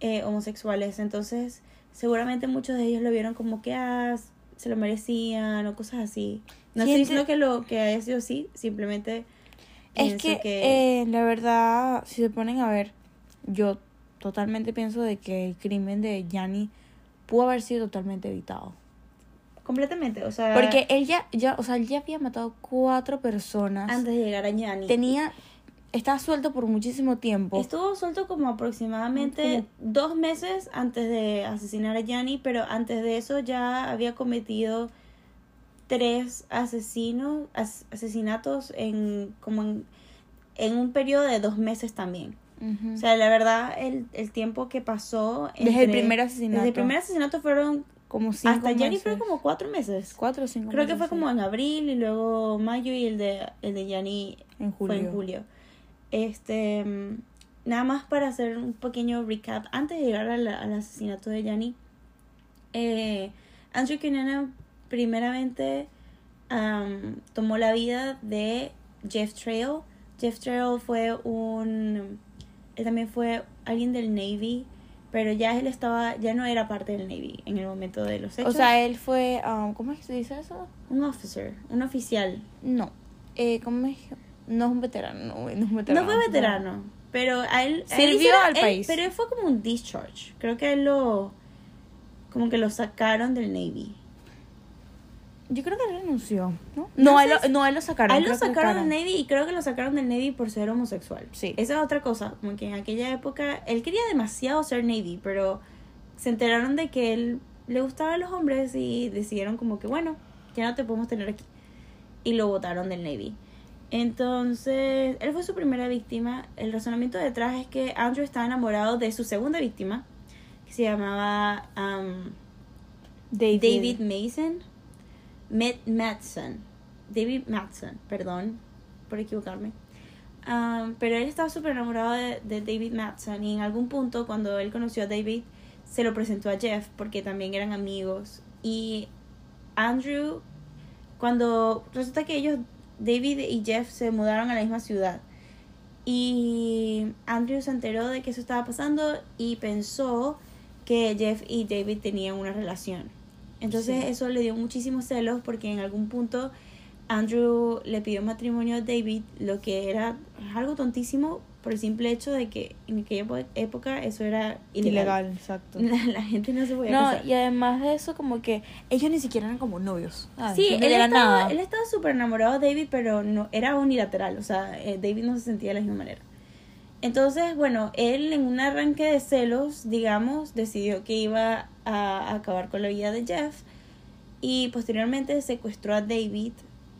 eh, homosexuales, entonces seguramente muchos de ellos lo vieron como que ah, se lo merecían o cosas así. No estoy diciendo que lo que haya sido así, simplemente es que, eh, la verdad, si se ponen a ver, yo totalmente pienso de que el crimen de Yanni pudo haber sido totalmente evitado. completamente, o sea, Porque él ya, ya, o sea, él ya había matado cuatro personas. antes de llegar a Gianni tenía estaba suelto por muchísimo tiempo Estuvo suelto como aproximadamente dos meses antes de asesinar a Gianni, pero antes de eso ya había cometido tres asesinos, as- asesinatos en como en, en un periodo de dos meses también. O sea, la verdad, el, el tiempo que pasó... Desde el primer asesinato. Desde el primer asesinato fueron... como cinco hasta meses. fueron como cuatro meses. cuatro o cinco Creo que fue como en abril y luego mayo y el de, el de Gianni en fue en julio. Este, nada más para hacer un pequeño recap antes de llegar al, al asesinato de Yanni. Eh, Andrew Cunanan primeramente am, tomó la vida de Jeff Trail. Jeff Trail fue un, él también fue alguien del Navy, pero ya él estaba, ya no era parte del Navy en el momento de los hechos. o sea él fue um, cómo es que se dice eso un officer, un oficial. no eh, cómo es no es un veterano no, no es un veterano No fue veterano, pero a él... Sirvió al él- país. Pero él fue como un discharge. Creo que él lo... Como que lo sacaron del Navy. Yo creo que él renunció no No no, a él, lo- no a él lo sacaron A él lo sacaron del Navy y creo que lo sacaron del Navy por ser homosexual. Sí. Esa es otra cosa. Como que en aquella época... Él quería demasiado ser Navy, pero se enteraron de que él le gustaban los hombres y decidieron como que, bueno, ya no te podemos tener aquí. Y lo votaron del Navy. Entonces, él fue su primera víctima. El razonamiento detrás es que Andrew estaba enamorado de su segunda víctima, que se llamaba um, David, David Mason. Matt Matson. David Matson, perdón por equivocarme. Um, pero él estaba súper enamorado de, de David Matson y en algún punto cuando él conoció a David se lo presentó a Jeff porque también eran amigos. Y Andrew, cuando resulta que ellos, David y Jeff se mudaron a la misma ciudad. Y Andrew se enteró de que eso estaba pasando y pensó que Jeff y David tenían una relación. Entonces Sí. eso le dio muchísimos celos porque en algún punto Andrew le pidió matrimonio a David, lo que era algo tontísimo por el simple hecho de que en aquella época eso era ilegal. ilegal exacto La, la gente no se podía no casar. y además de eso como que ellos ni siquiera eran como novios ¿sabes? Sí, No él era estaba, nada él estaba súper enamorado de David, pero no era unilateral, o sea, eh, David no se sentía de la misma manera. Entonces, bueno, él en un arranque de celos, digamos, decidió que iba a acabar con la vida de Jeff y posteriormente secuestró a David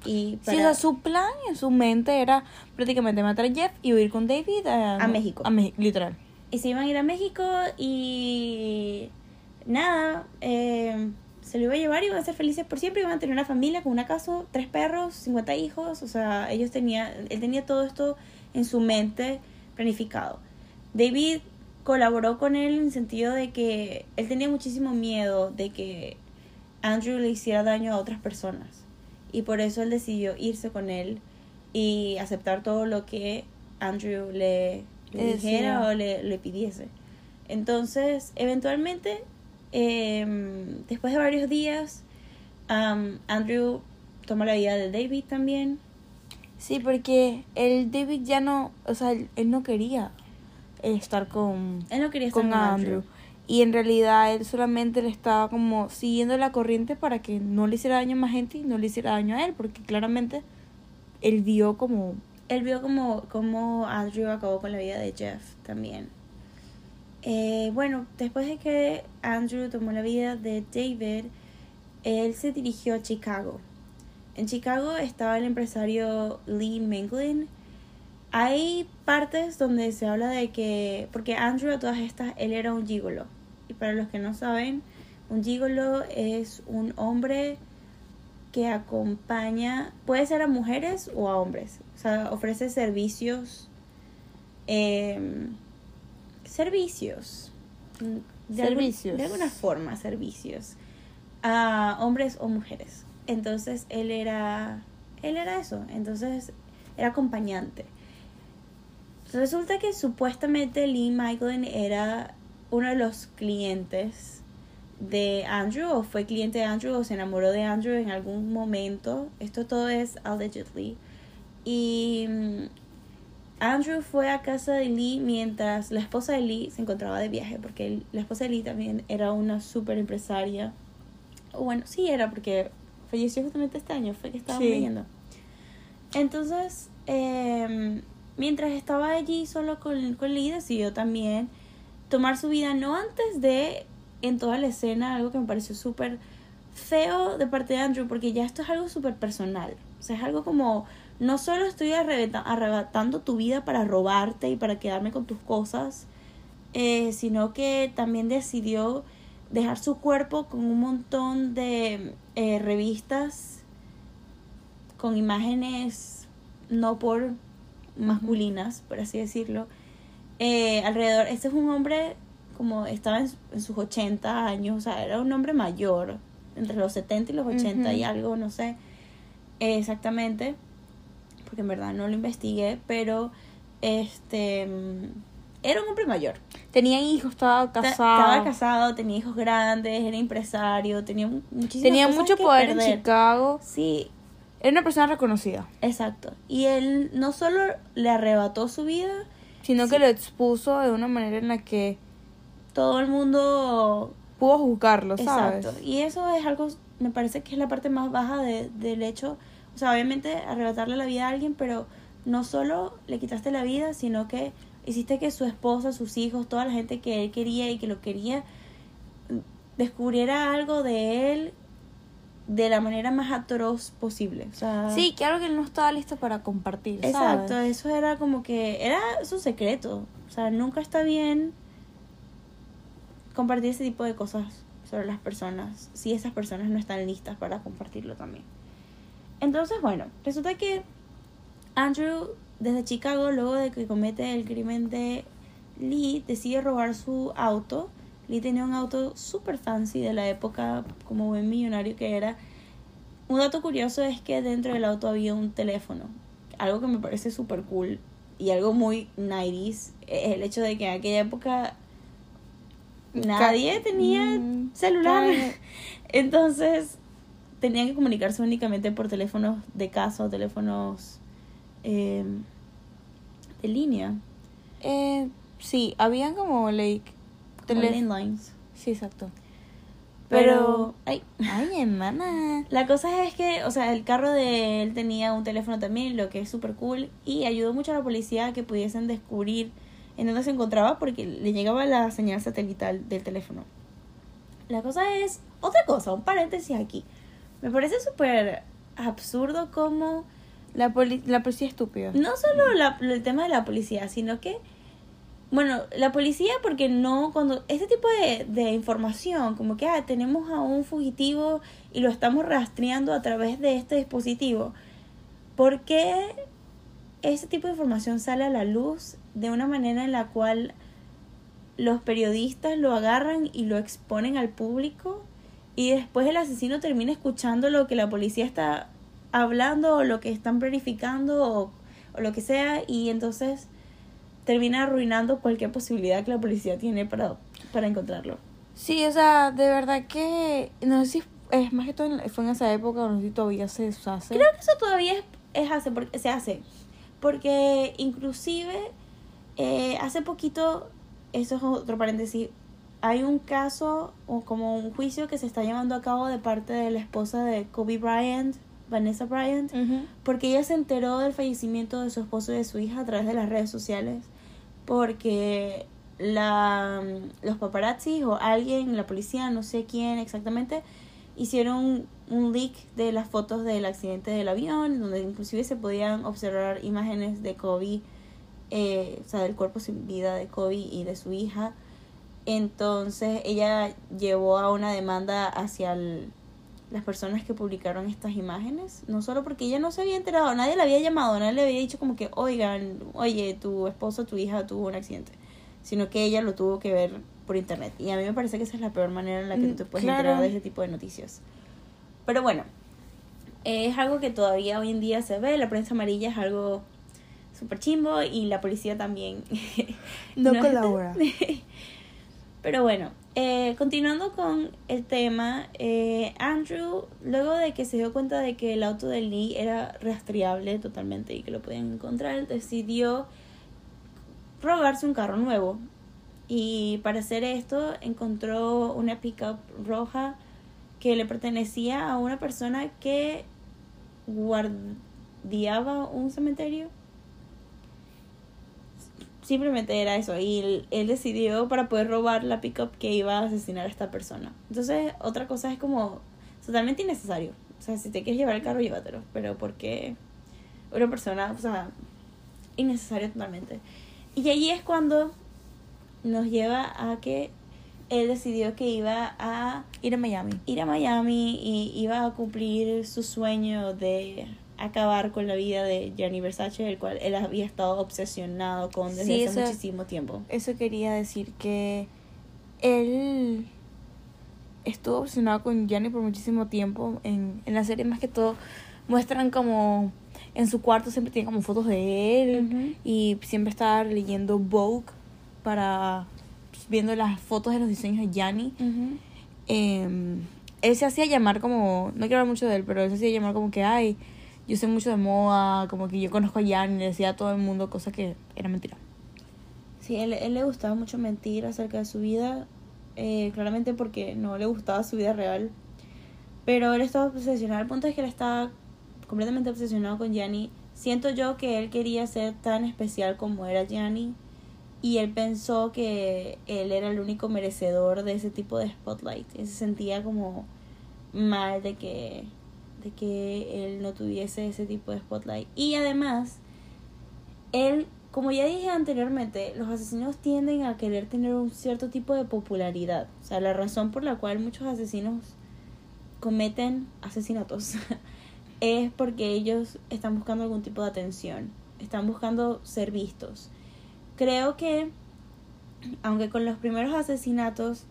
y Sí, o sea, su plan en su mente era prácticamente matar a Jeff y huir con David a, A México. A México, literal. y se iban a ir a México y nada, eh, se lo iba a llevar y iban a ser felices por siempre, iban a tener una familia con una casa, tres perros, 50 hijos, o sea, ellos tenían, él tenía todo esto en su mente planificado. David colaboró con él en el sentido de que él tenía muchísimo miedo de que Andrew le hiciera daño a otras personas y por eso él decidió irse con él y aceptar todo lo que Andrew le, dijera o le, le pidiese. Entonces, eventualmente, em, después de varios días, am, Andrew toma la vida de David también. Sí, porque el David ya no, o sea, él, él no quería estar con, Él no quería estar con con Andrew. Andrew. Y en realidad él solamente le estaba como siguiendo la corriente para que no le hiciera daño a más gente y no le hiciera daño a él, porque claramente él vio como... Él vio como, como Andrew acabó con la vida de Jeff también. Eh, bueno, después de que Andrew tomó la vida de David, él se dirigió a Chicago. En Chicago estaba el empresario Lee Minglin. Hay partes donde se habla de que, porque Andrew a todas estas, él era un gigolo. Y para los que no saben, un gigolo es un hombre que acompaña, puede ser a mujeres o a hombres. O sea, ofrece servicios. em, servicios. algún- Servicios. de alguna forma, servicios. A hombres o mujeres. Entonces él era. Él era eso. Entonces era acompañante. Resulta que supuestamente Lee Michaelin era uno de los clientes de Andrew o fue cliente de Andrew o se enamoró de Andrew en algún momento. Esto todo es allegedly. Y mm, Andrew fue a casa de Lee mientras la esposa de Lee se encontraba de viaje, porque la esposa de Lee también era una super empresaria. Bueno, sí era porque falleció justamente este año, fue que estaba Sí. viendo. Entonces, em, mientras estaba allí solo con, con Lee, decidió también tomar su vida, no antes de, en toda la escena, algo que me pareció súper feo de parte de Andrew, porque ya esto es algo súper personal. O sea, es algo como, no solo estoy arrebata- arrebatando tu vida para robarte y para quedarme con tus cosas, eh, sino que también decidió dejar su cuerpo con un montón de eh, revistas con imágenes no por masculinas, por así decirlo, eh, alrededor. Este es un hombre como estaba en, en sus 80 años, o sea, era un hombre mayor, entre los 70 y los 80 y algo, no sé eh, exactamente, porque en verdad no lo investigué, pero este era un hombre mayor. Tenía hijos, estaba Ta- casado. Estaba casado, tenía hijos grandes, era empresario, tenía mu- muchísimas Tenía cosas mucho que poder en. Chicago. Sí, Era una persona reconocida. exacto. Y él no solo le arrebató su vida, Sino Sí. que lo expuso de una manera en la que todo el mundo pudo juzgarlo, ¿sabes? Exacto. Y eso es algo, me parece que es la parte más baja de, del hecho. O sea, obviamente arrebatarle la vida a alguien, pero no solo le quitaste la vida, sino que hiciste que su esposa, sus hijos, toda la gente que él quería y que lo quería, descubriera algo de él de la manera más atroz posible. O sea, Sí, claro que él no estaba listo para compartir, ¿sabes? Exacto, eso era como que era su secreto. O sea, nunca está bien compartir ese tipo de cosas sobre las personas si esas personas no están listas para compartirlo también. Entonces, bueno, resulta que Andrew desde Chicago, luego de que comete el crimen de Lee, decide robar su auto. Lee tenía un auto super fancy de la época, como buen millonario que era. Un dato curioso es que dentro del auto había un teléfono. Algo que me parece súper cool y algo muy 90s. Es el hecho de que en aquella época nadie tenía Mm, celular. Entonces tenían que comunicarse únicamente por teléfonos de casa o teléfonos eh, de línea. Eh, sí, habían como, like... como tele- landlines. Sí, exacto. Pero, ay, Ay, hermana. La cosa es que, o sea, el carro de él tenía un teléfono también, lo que es súper cool, y ayudó mucho a la policía a que pudiesen descubrir en dónde se encontraba porque le llegaba la señal satelital del teléfono. La cosa es, otra cosa, un paréntesis aquí. Me parece súper absurdo como, La, poli la policía estúpida. no solo la- el tema de la policía, sino que, bueno, la policía porque no, cuando este tipo de, de información, como que ah, tenemos a un fugitivo y lo estamos rastreando a través de este dispositivo, ¿por qué ese tipo de información sale a la luz de una manera en la cual los periodistas lo agarran y lo exponen al público y después el asesino termina escuchando lo que la policía está hablando o lo que están verificando o, o lo que sea y entonces termina arruinando cualquier posibilidad que la policía tiene para, para encontrarlo. Sí, o sea, de verdad que... No sé si es más que todo en- fue en esa época, no sé si todavía se hace. Creo que eso todavía es es hace, porque, se hace. Porque inclusive eh, hace poquito, eso es otro paréntesis, hay un caso o como un juicio que se está llevando a cabo de parte de la esposa de Kobe Bryant, Vanessa Bryant, porque ella se enteró del fallecimiento de su esposo y de su hija a través de las redes sociales, porque la, los paparazzi o alguien, la policía, no sé quién exactamente, hicieron un leak de las fotos del accidente del avión, donde inclusive se podían observar imágenes de Kobe, eh, o sea, del cuerpo sin vida de Kobe y de su hija. Entonces ella llevó a una demanda hacia las personas que publicaron estas imágenes, no solo porque ella no se había enterado, nadie le había llamado, nadie le había dicho como que, oigan, oye, tu esposo, tu hija tuvo un accidente, sino que ella lo tuvo que ver por internet. Y a mí me parece que esa es la peor manera en la que mm, tú te puedes enterar de ese tipo de noticias. Pero bueno, es algo que todavía hoy en día se ve, la prensa amarilla es algo súper chimbo y la policía también. no, colabora. Pero bueno, eh, continuando con el tema, eh, Andrew, luego de que se dio cuenta de que el auto de Lee era rastreable totalmente y que lo podían encontrar, decidió robarse un carro nuevo. Y para hacer esto encontró una pickup roja que le pertenecía a una persona que guardiaba un cementerio simplemente era eso. Y él, decidió para poder robar la pickup que iba a asesinar a esta persona. Entonces, otra cosa es como totalmente innecesario. O sea, si te quieres llevar el carro, llévatelo. Pero porque una persona, o sea, innecesario totalmente. Y allí es cuando nos lleva a que él decidió que iba a ir a Miami. Ir a Miami y iba a cumplir su sueño de acabar con la vida de Gianni Versace, el cual él había estado obsesionado con desde hace muchísimo tiempo. Eso quería decir que él estuvo obsesionado con Gianni por muchísimo tiempo. En, en la serie más que todo muestran como en su cuarto siempre tiene como fotos de él y siempre está leyendo Vogue para pues, viendo las fotos de los diseños de Gianni. Em, él se hacía llamar como, no quiero hablar mucho de él, pero él se hacía llamar como que, ay, yo sé mucho de moda, como que yo conozco a Jan y le decía a todo el mundo cosas que era mentira. Sí, él, él le gustaba mucho mentir acerca de su vida, eh, claramente porque no le gustaba su vida real. Pero él estaba obsesionado, el punto es que él estaba completamente obsesionado con Gianni. Siento yo que él quería ser tan especial como era Gianni y él pensó que él era el único merecedor de ese tipo de spotlight. Y se sentía como mal de que de que él no tuviese ese tipo de spotlight. Y además, él, como ya dije anteriormente, los asesinos tienden a querer tener un cierto tipo de popularidad. O sea, la razón por la cual muchos asesinos cometen asesinatos es porque ellos están buscando algún tipo de atención, están buscando ser vistos. Creo que, aunque con los primeros asesinatos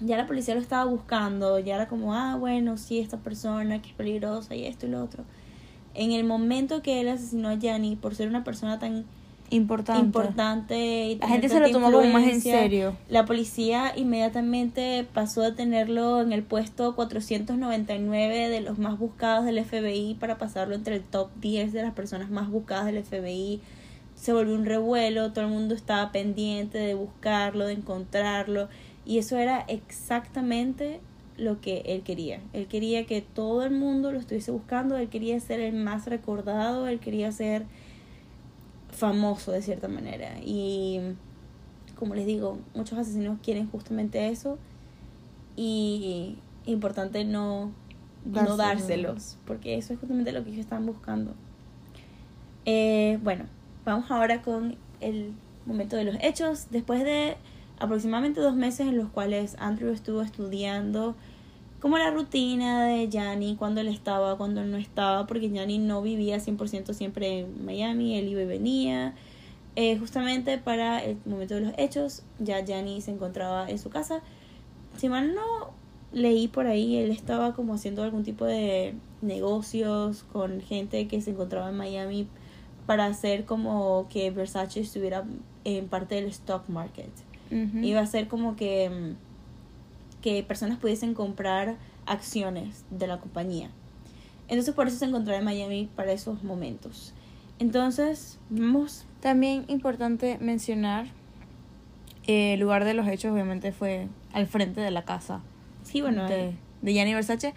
ya la policía lo estaba buscando, ya era como, ah, bueno, sí, esta persona que es peligrosa y esto y lo otro. En el momento que él asesinó a Gianni por ser una persona tan importante, importante y la gente se lo tomó como más en serio. La policía inmediatamente pasó a tenerlo en el puesto 499 de los más buscados del FBI para pasarlo entre el top 10 de las personas más buscadas del FBI. Se volvió un revuelo, todo el mundo estaba pendiente de buscarlo, de encontrarlo y eso era exactamente lo que él quería. Él quería que todo el mundo lo estuviese buscando, él quería ser el más recordado, él quería ser famoso de cierta manera. Y como les digo, muchos asesinos quieren justamente eso y importante no, no dárselos, porque eso es justamente lo que ellos están buscando. Eh, bueno, vamos ahora con el momento de los hechos. Después de aproximadamente dos meses en los cuales Andrew estuvo estudiando como la rutina de Gianni, cuando él estaba, cuando él no estaba, porque Gianni no vivía 100% siempre en Miami, él iba y venía. Eh, justamente para el momento de los hechos, ya Gianni se encontraba en su casa. Si mal no leí por ahí, él estaba como haciendo algún tipo de negocios con gente que se encontraba en Miami para hacer como que Versace estuviera en parte del stock market. Iba a ser como que, mm, que personas pudiesen comprar acciones de la compañía. Entonces por eso se encontró en Miami para esos momentos. Entonces, vamos. También importante mencionar, eh, el lugar de los hechos obviamente fue al frente de la casa Sí, bueno, de, de Gianni Versace.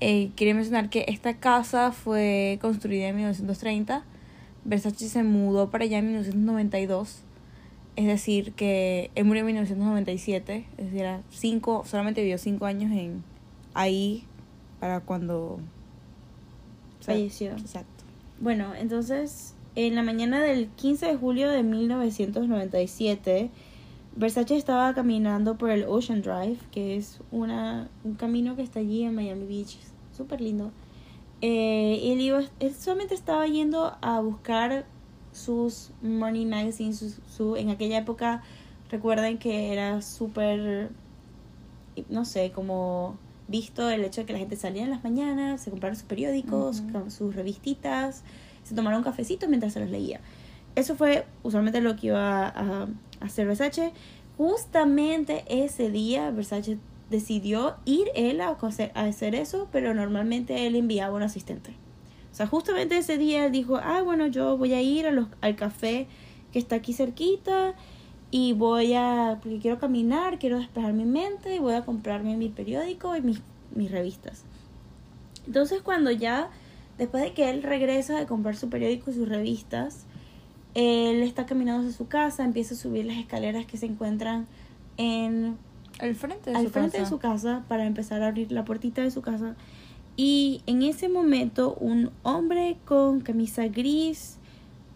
Eh, quería mencionar que esta casa fue construida en 1930. Versace se mudó para allá en 1992. Es decir, que él murió en 1997. Es decir, era cinco, solamente vivió cinco años en ahí para cuando... falleció. Exacto. Bueno, entonces, en la mañana del 15 de julio de 1997, Versace estaba caminando por el Ocean Drive, que es una, un camino que está allí en Miami Beach, súper lindo. Eh, él, iba, él solamente estaba yendo a buscar sus morning magazines, su, su- en aquella época, recuerden que era súper, no sé, como visto el hecho de que la gente salía en las mañanas, se compraron sus periódicos, sus revistitas, se tomaron un cafecito mientras se los leía. Eso fue usualmente lo que iba a, a hacer Versace. Justamente ese día Versace decidió ir él a hacer, a hacer eso, pero normalmente él enviaba un asistente. O sea, justamente ese día él dijo, ah, bueno, yo voy a ir a los, al café que está aquí cerquita y voy a, porque quiero caminar, quiero despejar mi mente y voy a comprarme mi periódico y mis, mis revistas. Entonces cuando ya, después de que él regresa de comprar su periódico y sus revistas, él está caminando hacia su casa, empieza a subir las escaleras que se encuentran en Al frente de al su frente casa. de su casa para empezar a abrir la puertita de su casa. Y en ese momento un hombre con camisa gris,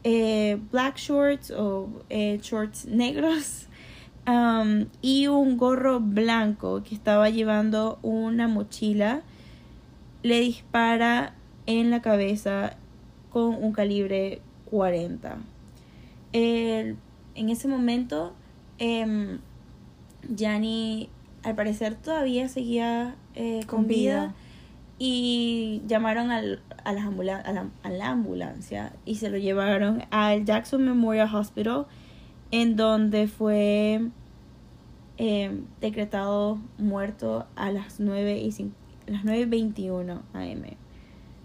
eh, black shorts o eh, shorts negros um, y un gorro blanco que estaba llevando una mochila le dispara en la cabeza con un calibre 40. El- en ese momento, em, Gianni al parecer todavía seguía eh, con, Con vida. vida. Y llamaron al, a, las ambula- a, la, ambulancia y se lo llevaron al Jackson Memorial Hospital en donde fue eh, decretado muerto a las 9 y las 9.21 am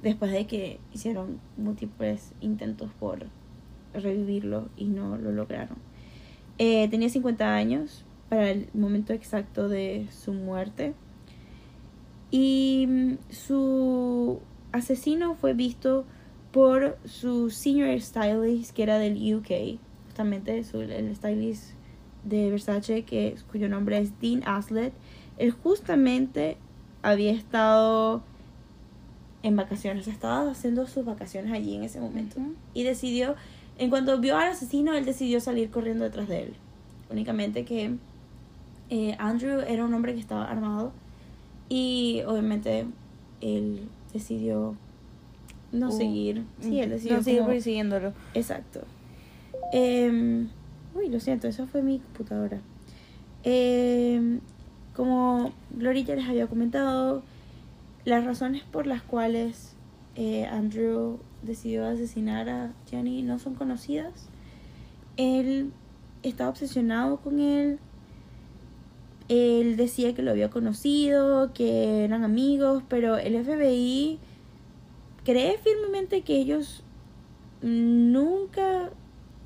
después de que hicieron múltiples intentos por revivirlo y no lo lograron. Eh, tenía 50 años para el momento exacto de su muerte y mm, su asesino fue visto por su senior stylist que era del UK justamente su- el stylist de Versace que cuyo nombre es Dean Aslett. Él justamente había estado en vacaciones estaba haciendo sus vacaciones allí en ese momento. Y decidió en cuanto vio al asesino él decidió salir corriendo detrás de él. Únicamente que eh, Andrew era un hombre que estaba armado y obviamente él decidió no Uh, seguir sí él decidió No como- persiguiéndolo. Exacto. Em, uy, lo siento, eso fue mi computadora. Em, como Gloria ya les había comentado, las razones por las cuales eh, Andrew decidió asesinar a Gianni no son conocidas. Él estaba obsesionado con él. Él decía que lo había conocido, que eran amigos, pero el FBI cree firmemente que ellos nunca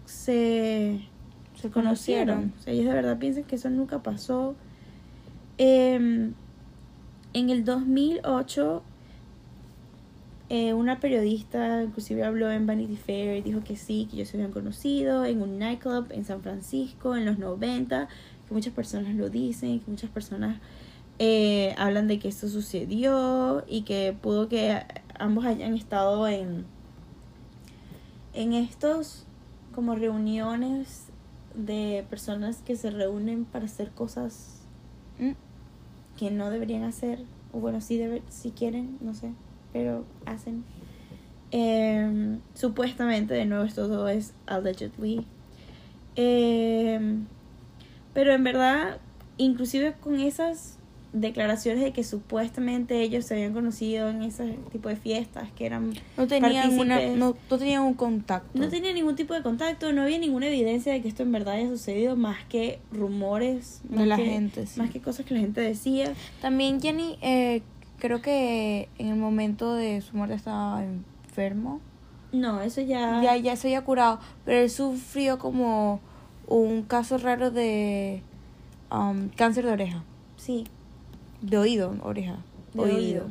se, se conocieron. Conocieron. O sea, ellos de verdad piensan que eso nunca pasó. Em, en el 2008, eh, una periodista inclusive habló en Vanity Fair y dijo que sí, que ellos se habían conocido en un nightclub en San Francisco en los 90, que muchas personas lo dicen, que muchas personas eh, hablan de que esto sucedió y que pudo que ambos hayan estado en en estos como reuniones de personas que se reúnen para hacer cosas Mm. que no deberían hacer o bueno sí debe, si quieren no sé pero hacen Em, supuestamente de nuevo esto todo es allegedly Em, pero en verdad inclusive con esas declaraciones de que supuestamente ellos se habían conocido en ese tipo de fiestas que eran No tenían, una, no, no tenían un contacto. no tenía ningún tipo de contacto, no había ninguna evidencia de que esto en verdad haya sucedido, más que rumores De la que- gente, sí. más que cosas que la gente decía. También Jenny, eh, creo que en el momento de su muerte estaba enfermo. No, eso ya... Ya, ya se había curado, pero él sufrió como un caso raro de um, cáncer de oreja. Sí, De oído, oreja. de oído.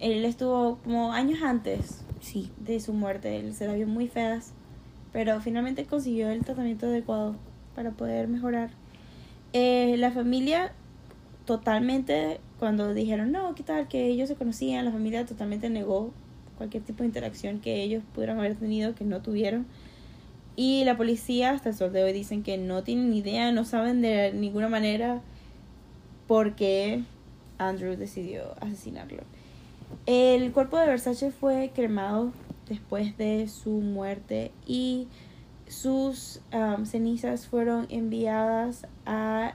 Él estuvo como años antes Sí. de su muerte. Él se la vio muy feas, pero finalmente consiguió el tratamiento adecuado para poder mejorar. Eh, la familia totalmente, cuando dijeron, no, ¿qué tal? Que ellos se conocían, la familia totalmente negó cualquier tipo de interacción que ellos pudieran haber tenido, que no tuvieron. Y la policía hasta el sol de hoy dicen que no tienen idea, no saben de ninguna manera por qué Andrew decidió asesinarlo. El cuerpo de Versace fue cremado después de su muerte y sus um, cenizas fueron enviadas a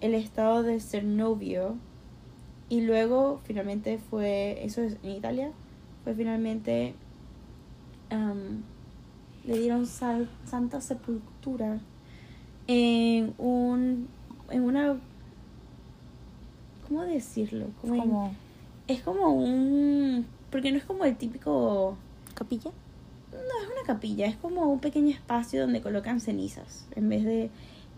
el estado de Cernovio y luego finalmente fue eso es en Italia fue finalmente um, le dieron sal- santa sepultura en un en una cómo decirlo Como en- es como un porque no es como el típico capilla. no es una capilla, es como un pequeño espacio donde colocan cenizas en vez de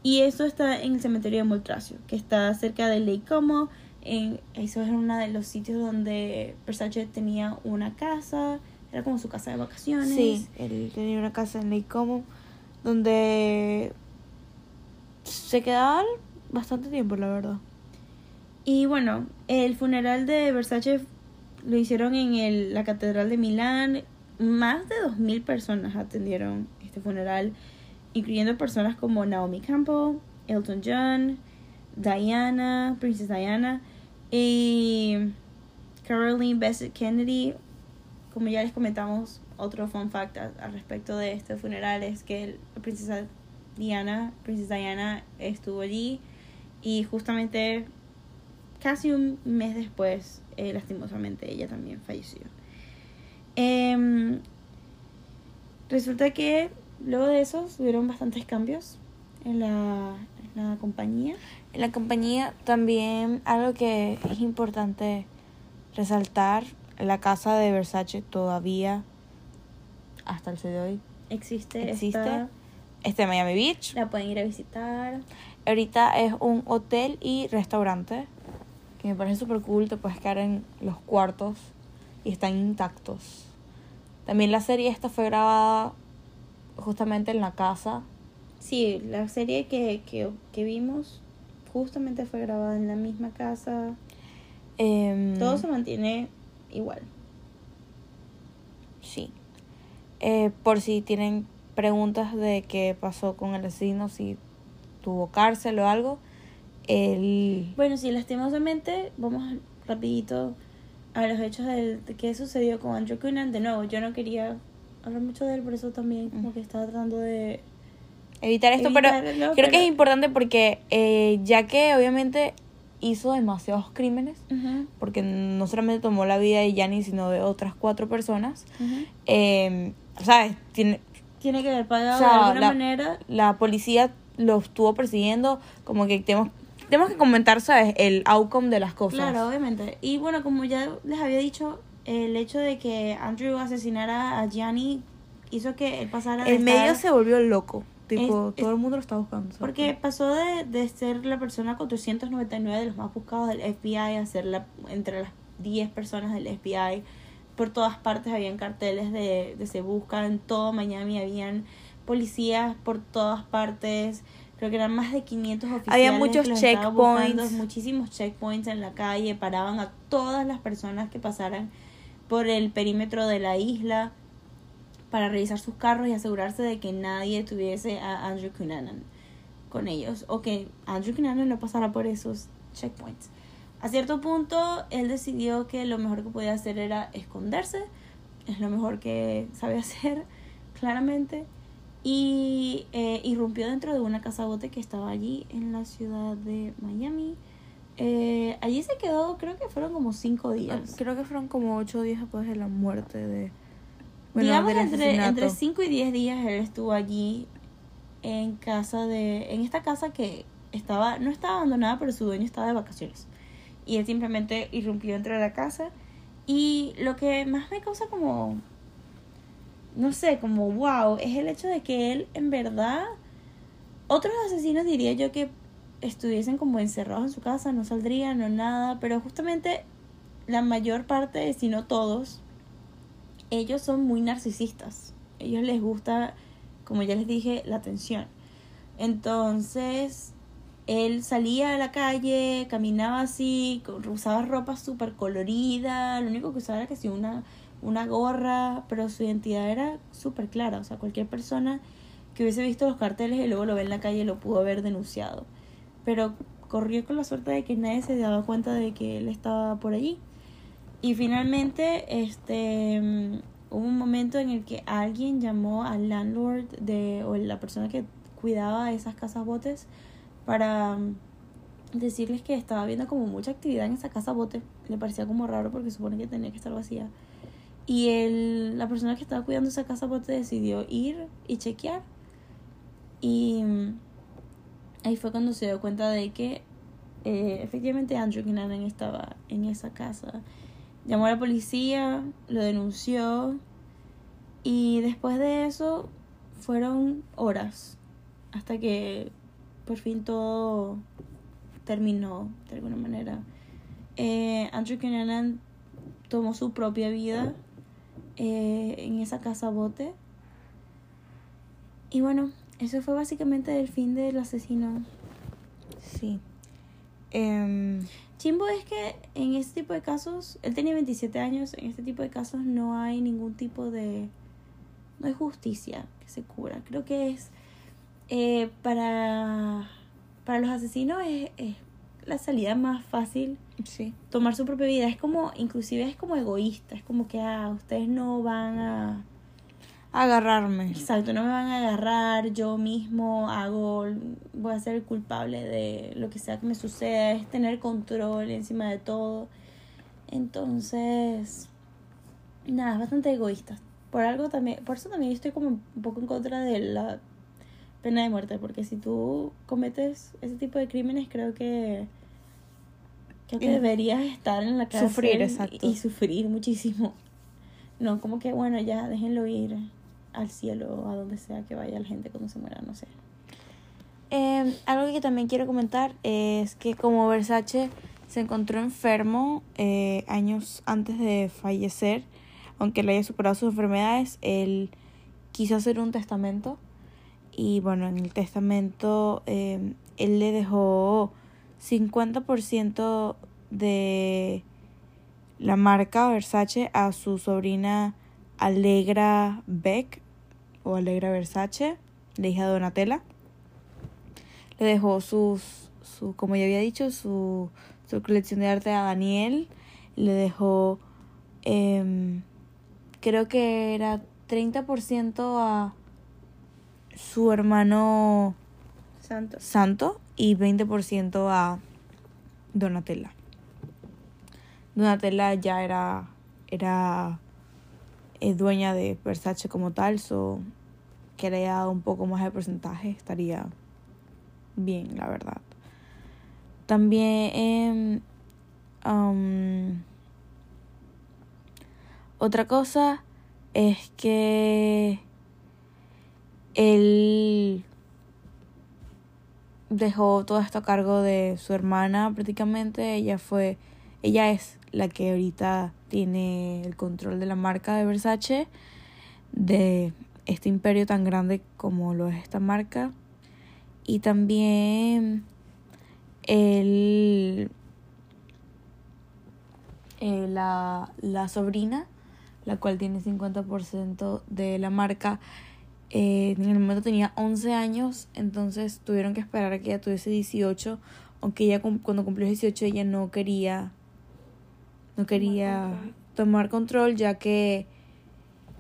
y eso está en el cementerio de Moltracio, que está cerca de Lake Como, en eso es uno de los sitios donde Versace tenía una casa, era como su casa de vacaciones. Sí, él tenía una casa en Lake Como donde se quedaban bastante tiempo, la verdad. Y bueno, el funeral de Versace lo hicieron en el- la Catedral de Milán. Más de 2.000 personas atendieron este funeral, incluyendo personas como Naomi Campbell, Elton John, Diana, Princesa Diana y Caroline Bessette Kennedy. Como ya les comentamos, otro fun fact al, respecto de este funeral es que la princesa Diana, Princesa Diana estuvo allí y justamente casi un mes después, eh, lastimosamente, ella también falleció. Em, resulta que luego de eso hubieron bastantes cambios en la, en la compañía. En la compañía también algo que es importante resaltar, la casa de Versace todavía, hasta el día de hoy, Existe, existe. esta- Este en Miami Beach. la pueden ir a visitar. Ahorita es un hotel y restaurante que me parece súper cool. Te puedes quedar en los cuartos y están intactos. También la serie esta fue grabada justamente en la casa. Sí, la serie que, que, que vimos justamente fue grabada en la misma casa. Em, Todo se mantiene igual. Sí. Eh, por si tienen preguntas de qué pasó con el asesino, si tuvo cárcel o algo. El... Bueno, sí, lastimosamente, vamos rapidito a los hechos del, de qué sucedió con Andrew Cunan. De nuevo, yo no quería hablar mucho de él, por eso también como que estaba tratando de... Evitar esto, pero creo que es importante porque eh, ya que obviamente hizo demasiados crímenes, porque no solamente tomó la vida de Gianni, sino de otras cuatro personas, ujú. eh, ¿sabes? Tiene, Tiene que haber pagado O sea, de alguna la- manera. la policía lo estuvo persiguiendo, como que tenemos, tenemos que comentar, ¿sabes? El outcome de las cosas. Claro, obviamente. Y bueno, como ya les había dicho, el hecho de que Andrew asesinara a Gianni hizo que él pasara de El medio estar- se volvió loco. Tipo, Es- todo el mundo lo está buscando. ¿sabes? Porque pasó de, de ser la persona 499 de los más buscados del FBI a ser la, entre las 10 personas del FBI. Por todas partes habían carteles de, de se busca, en todo Miami habían policías por todas partes. Creo que eran más de 500 oficiales. Había muchos buscando, checkpoints. muchísimos checkpoints en la calle. Paraban a todas las personas que pasaran por el perímetro de la isla para revisar sus carros y asegurarse de que nadie tuviese a Andrew Cunanan con ellos o que Andrew Cunanan no pasara por esos checkpoints. A cierto punto, él decidió que lo mejor que podía hacer era esconderse, es lo mejor que sabe hacer, claramente, y eh, irrumpió dentro de una casa bote que estaba allí en la ciudad de Miami. Eh, allí se quedó, creo que fueron como cinco días. Creo que fueron como ocho días después de la muerte de... Bueno, Digamos entre, entre 5 y 10 días él estuvo allí en casa de en esta casa que estaba no estaba abandonada pero su dueño estaba de vacaciones y él simplemente irrumpió dentro de la casa. Y lo que más me causa como, no sé, como wow, es el hecho de que él en verdad, otros asesinos diría yo que estuviesen como encerrados en su casa, no saldrían o nada, pero justamente la mayor parte, si no todos, ellos son muy narcisistas. Ellos les gusta, como ya les dije, la atención. Entonces, él salía a la calle, caminaba así, usaba ropa súper colorida, lo único que usaba era que sí una, una gorra, pero su identidad era súper clara, o sea, cualquier persona que hubiese visto los carteles y luego lo ve en la calle lo pudo haber denunciado. Pero corrió con la suerte de que nadie se daba cuenta de que él estaba por allí. Y finalmente, este hubo un momento en el que alguien llamó al landlord de o la persona que cuidaba esas casas botes para mm, decirles que estaba viendo como mucha actividad en esa casa bote. Le parecía como raro porque supone que tenía que estar vacía. Y el, la persona que estaba cuidando esa casa bote decidió ir y chequear. Y mm, ahí fue cuando se dio cuenta de que eh, efectivamente Andrew Kinanan estaba en esa casa. Llamó a la policía, lo denunció y después de eso fueron horas hasta que por fin todo terminó de alguna manera. Eh, Andrew Kinanan tomó su propia vida eh, en esa casa bote. Y bueno, eso fue básicamente el fin del asesino. Sí. Eh, Chimbo es que en este tipo de casos, él tenía 27 años, en este tipo de casos no hay ningún tipo de... No hay justicia que se cura. Creo que es... Eh, para, para los asesinos es, es la salida más fácil. Sí. Tomar su propia vida. Es como, inclusive es como egoísta. Es como que, ah, ustedes no van a agarrarme. Exacto, no me van a agarrar, yo mismo hago, voy a ser culpable de lo que sea que me suceda, es tener control encima de todo. Entonces, nada, es bastante egoísta. Por algo también, por eso también estoy como un poco en contra de la pena de muerte, porque si tú cometes ese tipo de crímenes, creo que creo que deberías estar en la cárcel sufrir, exacto. y sufrir muchísimo. No, como que bueno, ya déjenlo ir al cielo a donde sea que vaya la gente cuando se muera, no sé. Eh, algo que también quiero comentar es que como Versace se encontró enfermo eh, años antes de fallecer, aunque le haya superado sus enfermedades, él quiso hacer un testamento y bueno, en el testamento eh, él le dejó 50% de la marca Versace a su sobrina Alegra Beck o Alegra Versace, la hija de Donatella. Le dejó sus, su, como ya había dicho, su, su colección de arte a Daniel. Le dejó, eh, creo que era 30% a su hermano Santo. Santo y 20% a Donatella. Donatella ya era, era eh, dueña de Versace como tal, so que haya dado un poco más de porcentaje estaría bien, la verdad. También um, otra cosa es que él dejó todo esto a cargo de su hermana prácticamente. Ella fue, ella es la que ahorita tiene el control de la marca de Versace, de este imperio tan grande como lo es esta marca. Y también el, eh, la, la sobrina, la cual tiene 50% de la marca, eh, en el momento tenía 11 años, entonces tuvieron que esperar a que ella tuviese 18, aunque ella cuando cumplió 18 ella no quería no quería tomar control ya que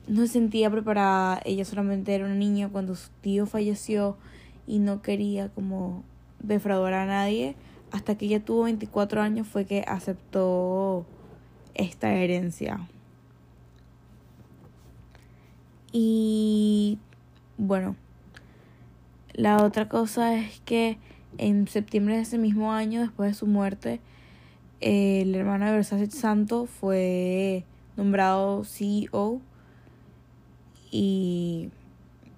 no se sentía preparada, ella solamente era una niña cuando su tío falleció y no quería como defraudar a nadie. Hasta que ella tuvo 24 años fue que aceptó esta herencia. Y bueno, la otra cosa es que en septiembre de ese mismo año, después de su muerte, el hermano de Versace Santo fue nombrado CEO y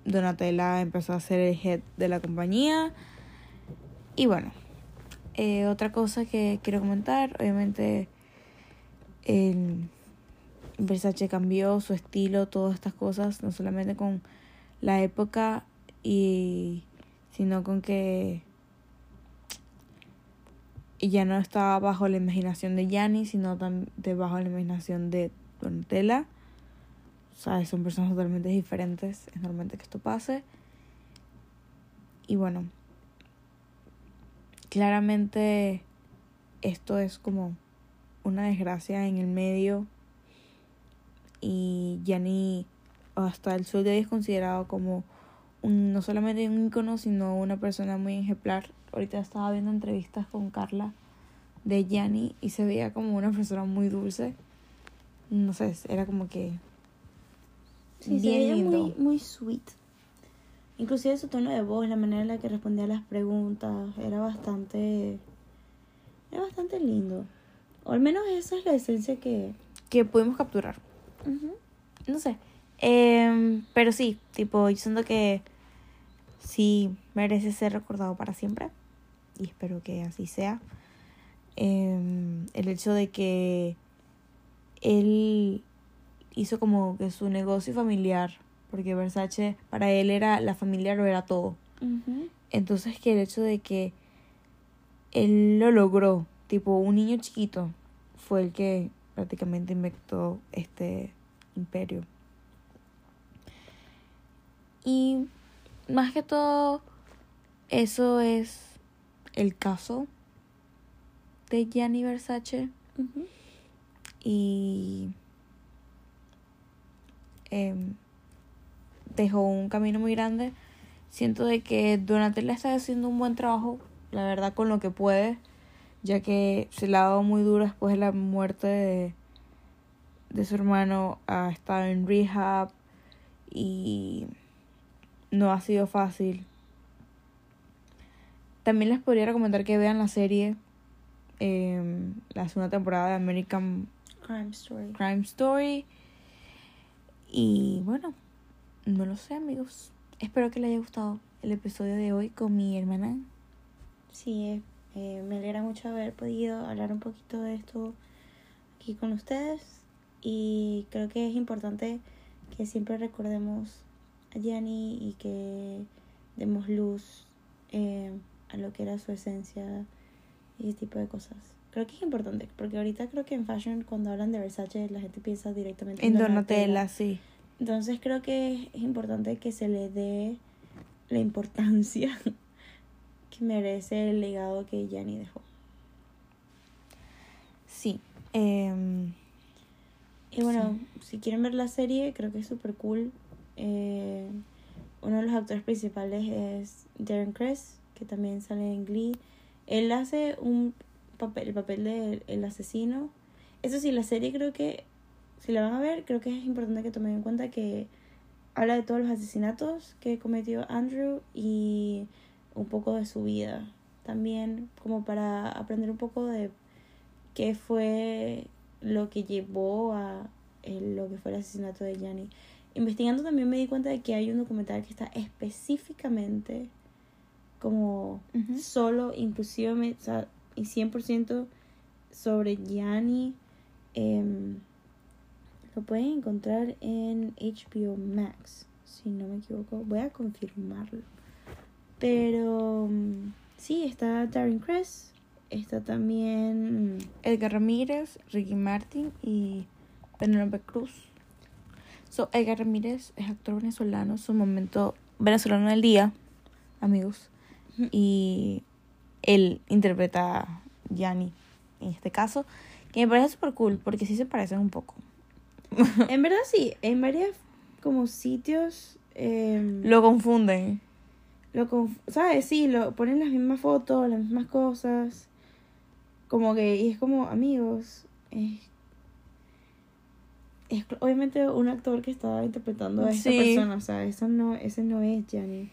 Donatella empezó a ser el head de la compañía. Y bueno, eh, otra cosa que quiero comentar, obviamente el Versace cambió su estilo, todas estas cosas, no solamente con la época y sino con que ya no estaba bajo la imaginación de Gianni, sino también bajo la imaginación de Donatella. Sea, son personas totalmente diferentes. Es normal que esto pase. Y bueno, claramente esto es como una desgracia en el medio. Y Gianni hasta el sol de hoy es considerado como un, no solamente un ícono, sino una persona muy ejemplar. Ahorita estaba viendo entrevistas con Carla de Gianni y se veía como una persona muy dulce. No sé, era como que Sí, se veía muy, muy sweet. Inclusive su tono de voz, la manera en la que respondía a las preguntas, era bastante... Era bastante lindo. O al menos esa es la esencia que... Que pudimos capturar. No sé. Eh, pero sí, tipo, yo siento que sí merece ser recordado para siempre. Y espero que así sea. Eh, el hecho de que él hizo como que su negocio familiar, porque Versace para él era la familia lo era todo. Entonces que el hecho de que él lo logró, tipo un niño chiquito, fue el que prácticamente inventó este imperio. Y más que todo, eso es el caso de Gianni Versace. Y Em, dejó un camino muy grande. Siento de que Donatella está haciendo un buen trabajo, la verdad, con lo que puede, ya que se le ha dado muy duro después de la muerte de, de su hermano. Ha estado en rehab y no ha sido fácil. También les podría recomendar que vean la serie, eh, la segunda temporada de American Crime Story. Crime Story. Y bueno, no lo sé amigos. Espero que les haya gustado el episodio de hoy con mi hermana. Sí, eh, eh, me alegra mucho haber podido hablar un poquito de esto aquí con ustedes. Y creo que es importante que siempre recordemos a Gianni y que demos luz eh, a lo que era su esencia y ese tipo de cosas. Creo que es importante, porque ahorita creo que en fashion, cuando hablan de Versace, la gente piensa directamente en, Donatella, sí. Entonces creo que es importante que se le dé la importancia que merece el legado que Gianni dejó. Sí. Em, y bueno, si quieren ver la serie, creo que es súper cool. Eh, uno de los actores principales es Darren Criss, que también sale en Glee. Él hace un papel, el papel del el asesino. Eso sí, la serie creo que, si la van a ver, creo que es importante que tomen en cuenta que habla de todos los asesinatos que cometió Andrew y un poco de su vida. También como para aprender un poco de qué fue lo que llevó a lo que fue el asesinato de Gianni. Investigando también me di cuenta de que hay un documental que está específicamente como solo, inclusive, o sea, y 100% sobre Gianni. Em, lo pueden encontrar en HBO Max, si no me equivoco. Voy a confirmarlo. Pero mm, sí, está Darren Cress. Está también Edgar Ramírez, Ricky Martin y Penelope Cruz. So, Edgar Ramírez es actor venezolano, su momento venezolano del día, amigos. Y él interpreta a Yanni en este caso, que me parece súper cool porque sí se parecen un poco. en verdad sí, en varios como sitios... Em, lo confunden. Lo ¿Sabes? Sí, lo ponen las mismas fotos, las mismas cosas. Como que, y es como amigos. Es, es obviamente un actor que está interpretando a esta persona. O sea, eso no, ese no es Gianni.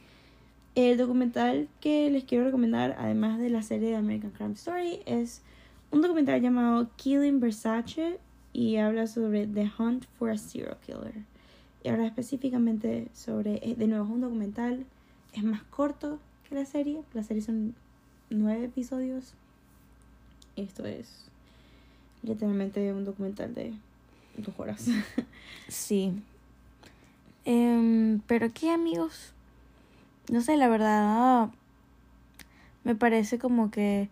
El documental que les quiero recomendar, además de la serie de American Crime Story, es un documental llamado Killing Versace y habla sobre The Hunt for a Serial Killer. Y habla específicamente sobre, eh, de nuevo es un documental, es más corto que la serie, la serie son nueve episodios. Esto es literalmente un documental de dos horas. Sí. Em, pero qué amigos. No sé, la verdad. Me parece como que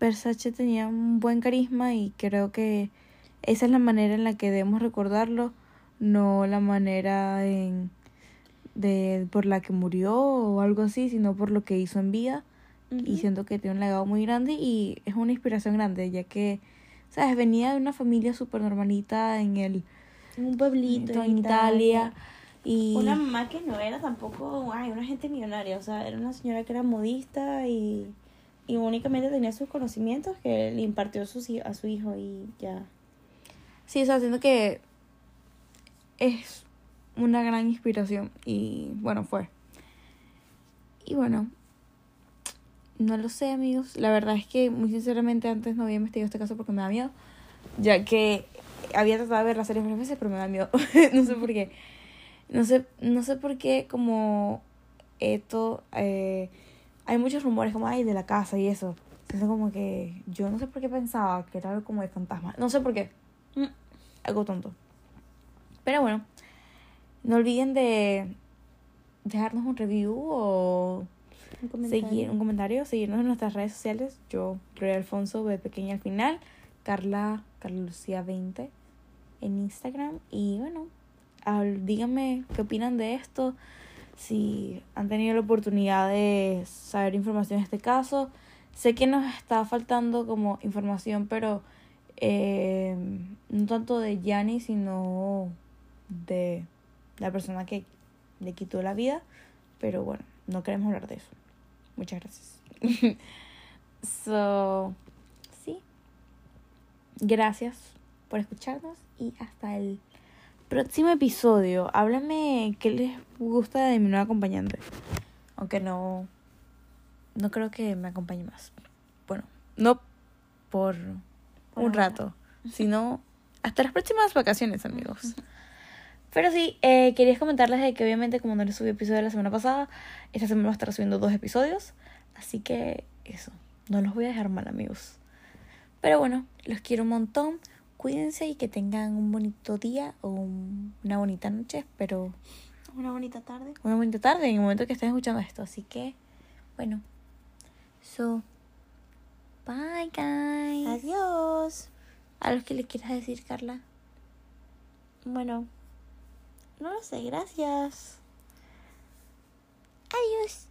Versace tenía un buen carisma y creo que esa es la manera en la que debemos recordarlo, no la manera en de por la que murió o algo así, sino por lo que hizo en vida. Y siento que tiene un legado muy grande y es una inspiración grande, ya que, ¿sabes? Venía de una familia súper normalita en el... En un pueblito en Italia. Y... Una mamá que no era tampoco, ay, una gente millonaria, o sea, era una señora que era modista y, y únicamente tenía sus conocimientos que le impartió a su, a su hijo y ya. Sí, o sea, siento que es una gran inspiración y bueno, fue. Y bueno, no lo sé, amigos. La verdad es que muy sinceramente antes no había investigado este caso porque me da miedo, ya que había tratado de ver la serie varias veces, pero me da miedo. no sé por qué. No sé, no sé por qué como esto eh, hay muchos rumores como ay de la casa y eso. Siento como que yo no sé por qué pensaba que era algo como de fantasma. No sé por qué. Mm, algo tonto. Pero bueno, no olviden de dejarnos un review o Un seguir un comentario, seguirnos en nuestras redes sociales. Yo, Gloria Alfonso, de pequeña al final, Carla, Carla Lucía 20 en Instagram. Y bueno, díganme qué opinan de esto, si han tenido la oportunidad de saber información de este caso. Sé que nos está faltando como información, pero eh, no tanto de Yanni, sino de la persona que le quitó la vida. Pero bueno, no queremos hablar de eso. Muchas gracias. so, sí. Gracias por escucharnos y hasta el próximo episodio. Háblame qué les gusta de mi nueva acompañante. Aunque no. No creo que me acompañe más. Bueno, no por un rato, sino hasta las próximas vacaciones, amigos. Pero sí, eh, quería comentarles de que obviamente como no les subí episodio la semana pasada, esta semana va a estar subiendo dos episodios. Así que eso, no los voy a dejar mal, amigos. Pero bueno, los quiero un montón. Cuídense y que tengan un bonito día o un- una bonita noche. Espero Una bonita tarde. una bonita tarde en el momento que estén escuchando esto. Así que, bueno. So, bye, guys. Adiós. A los que le quieras decir, Carla. Bueno, no lo sé, gracias. Adiós.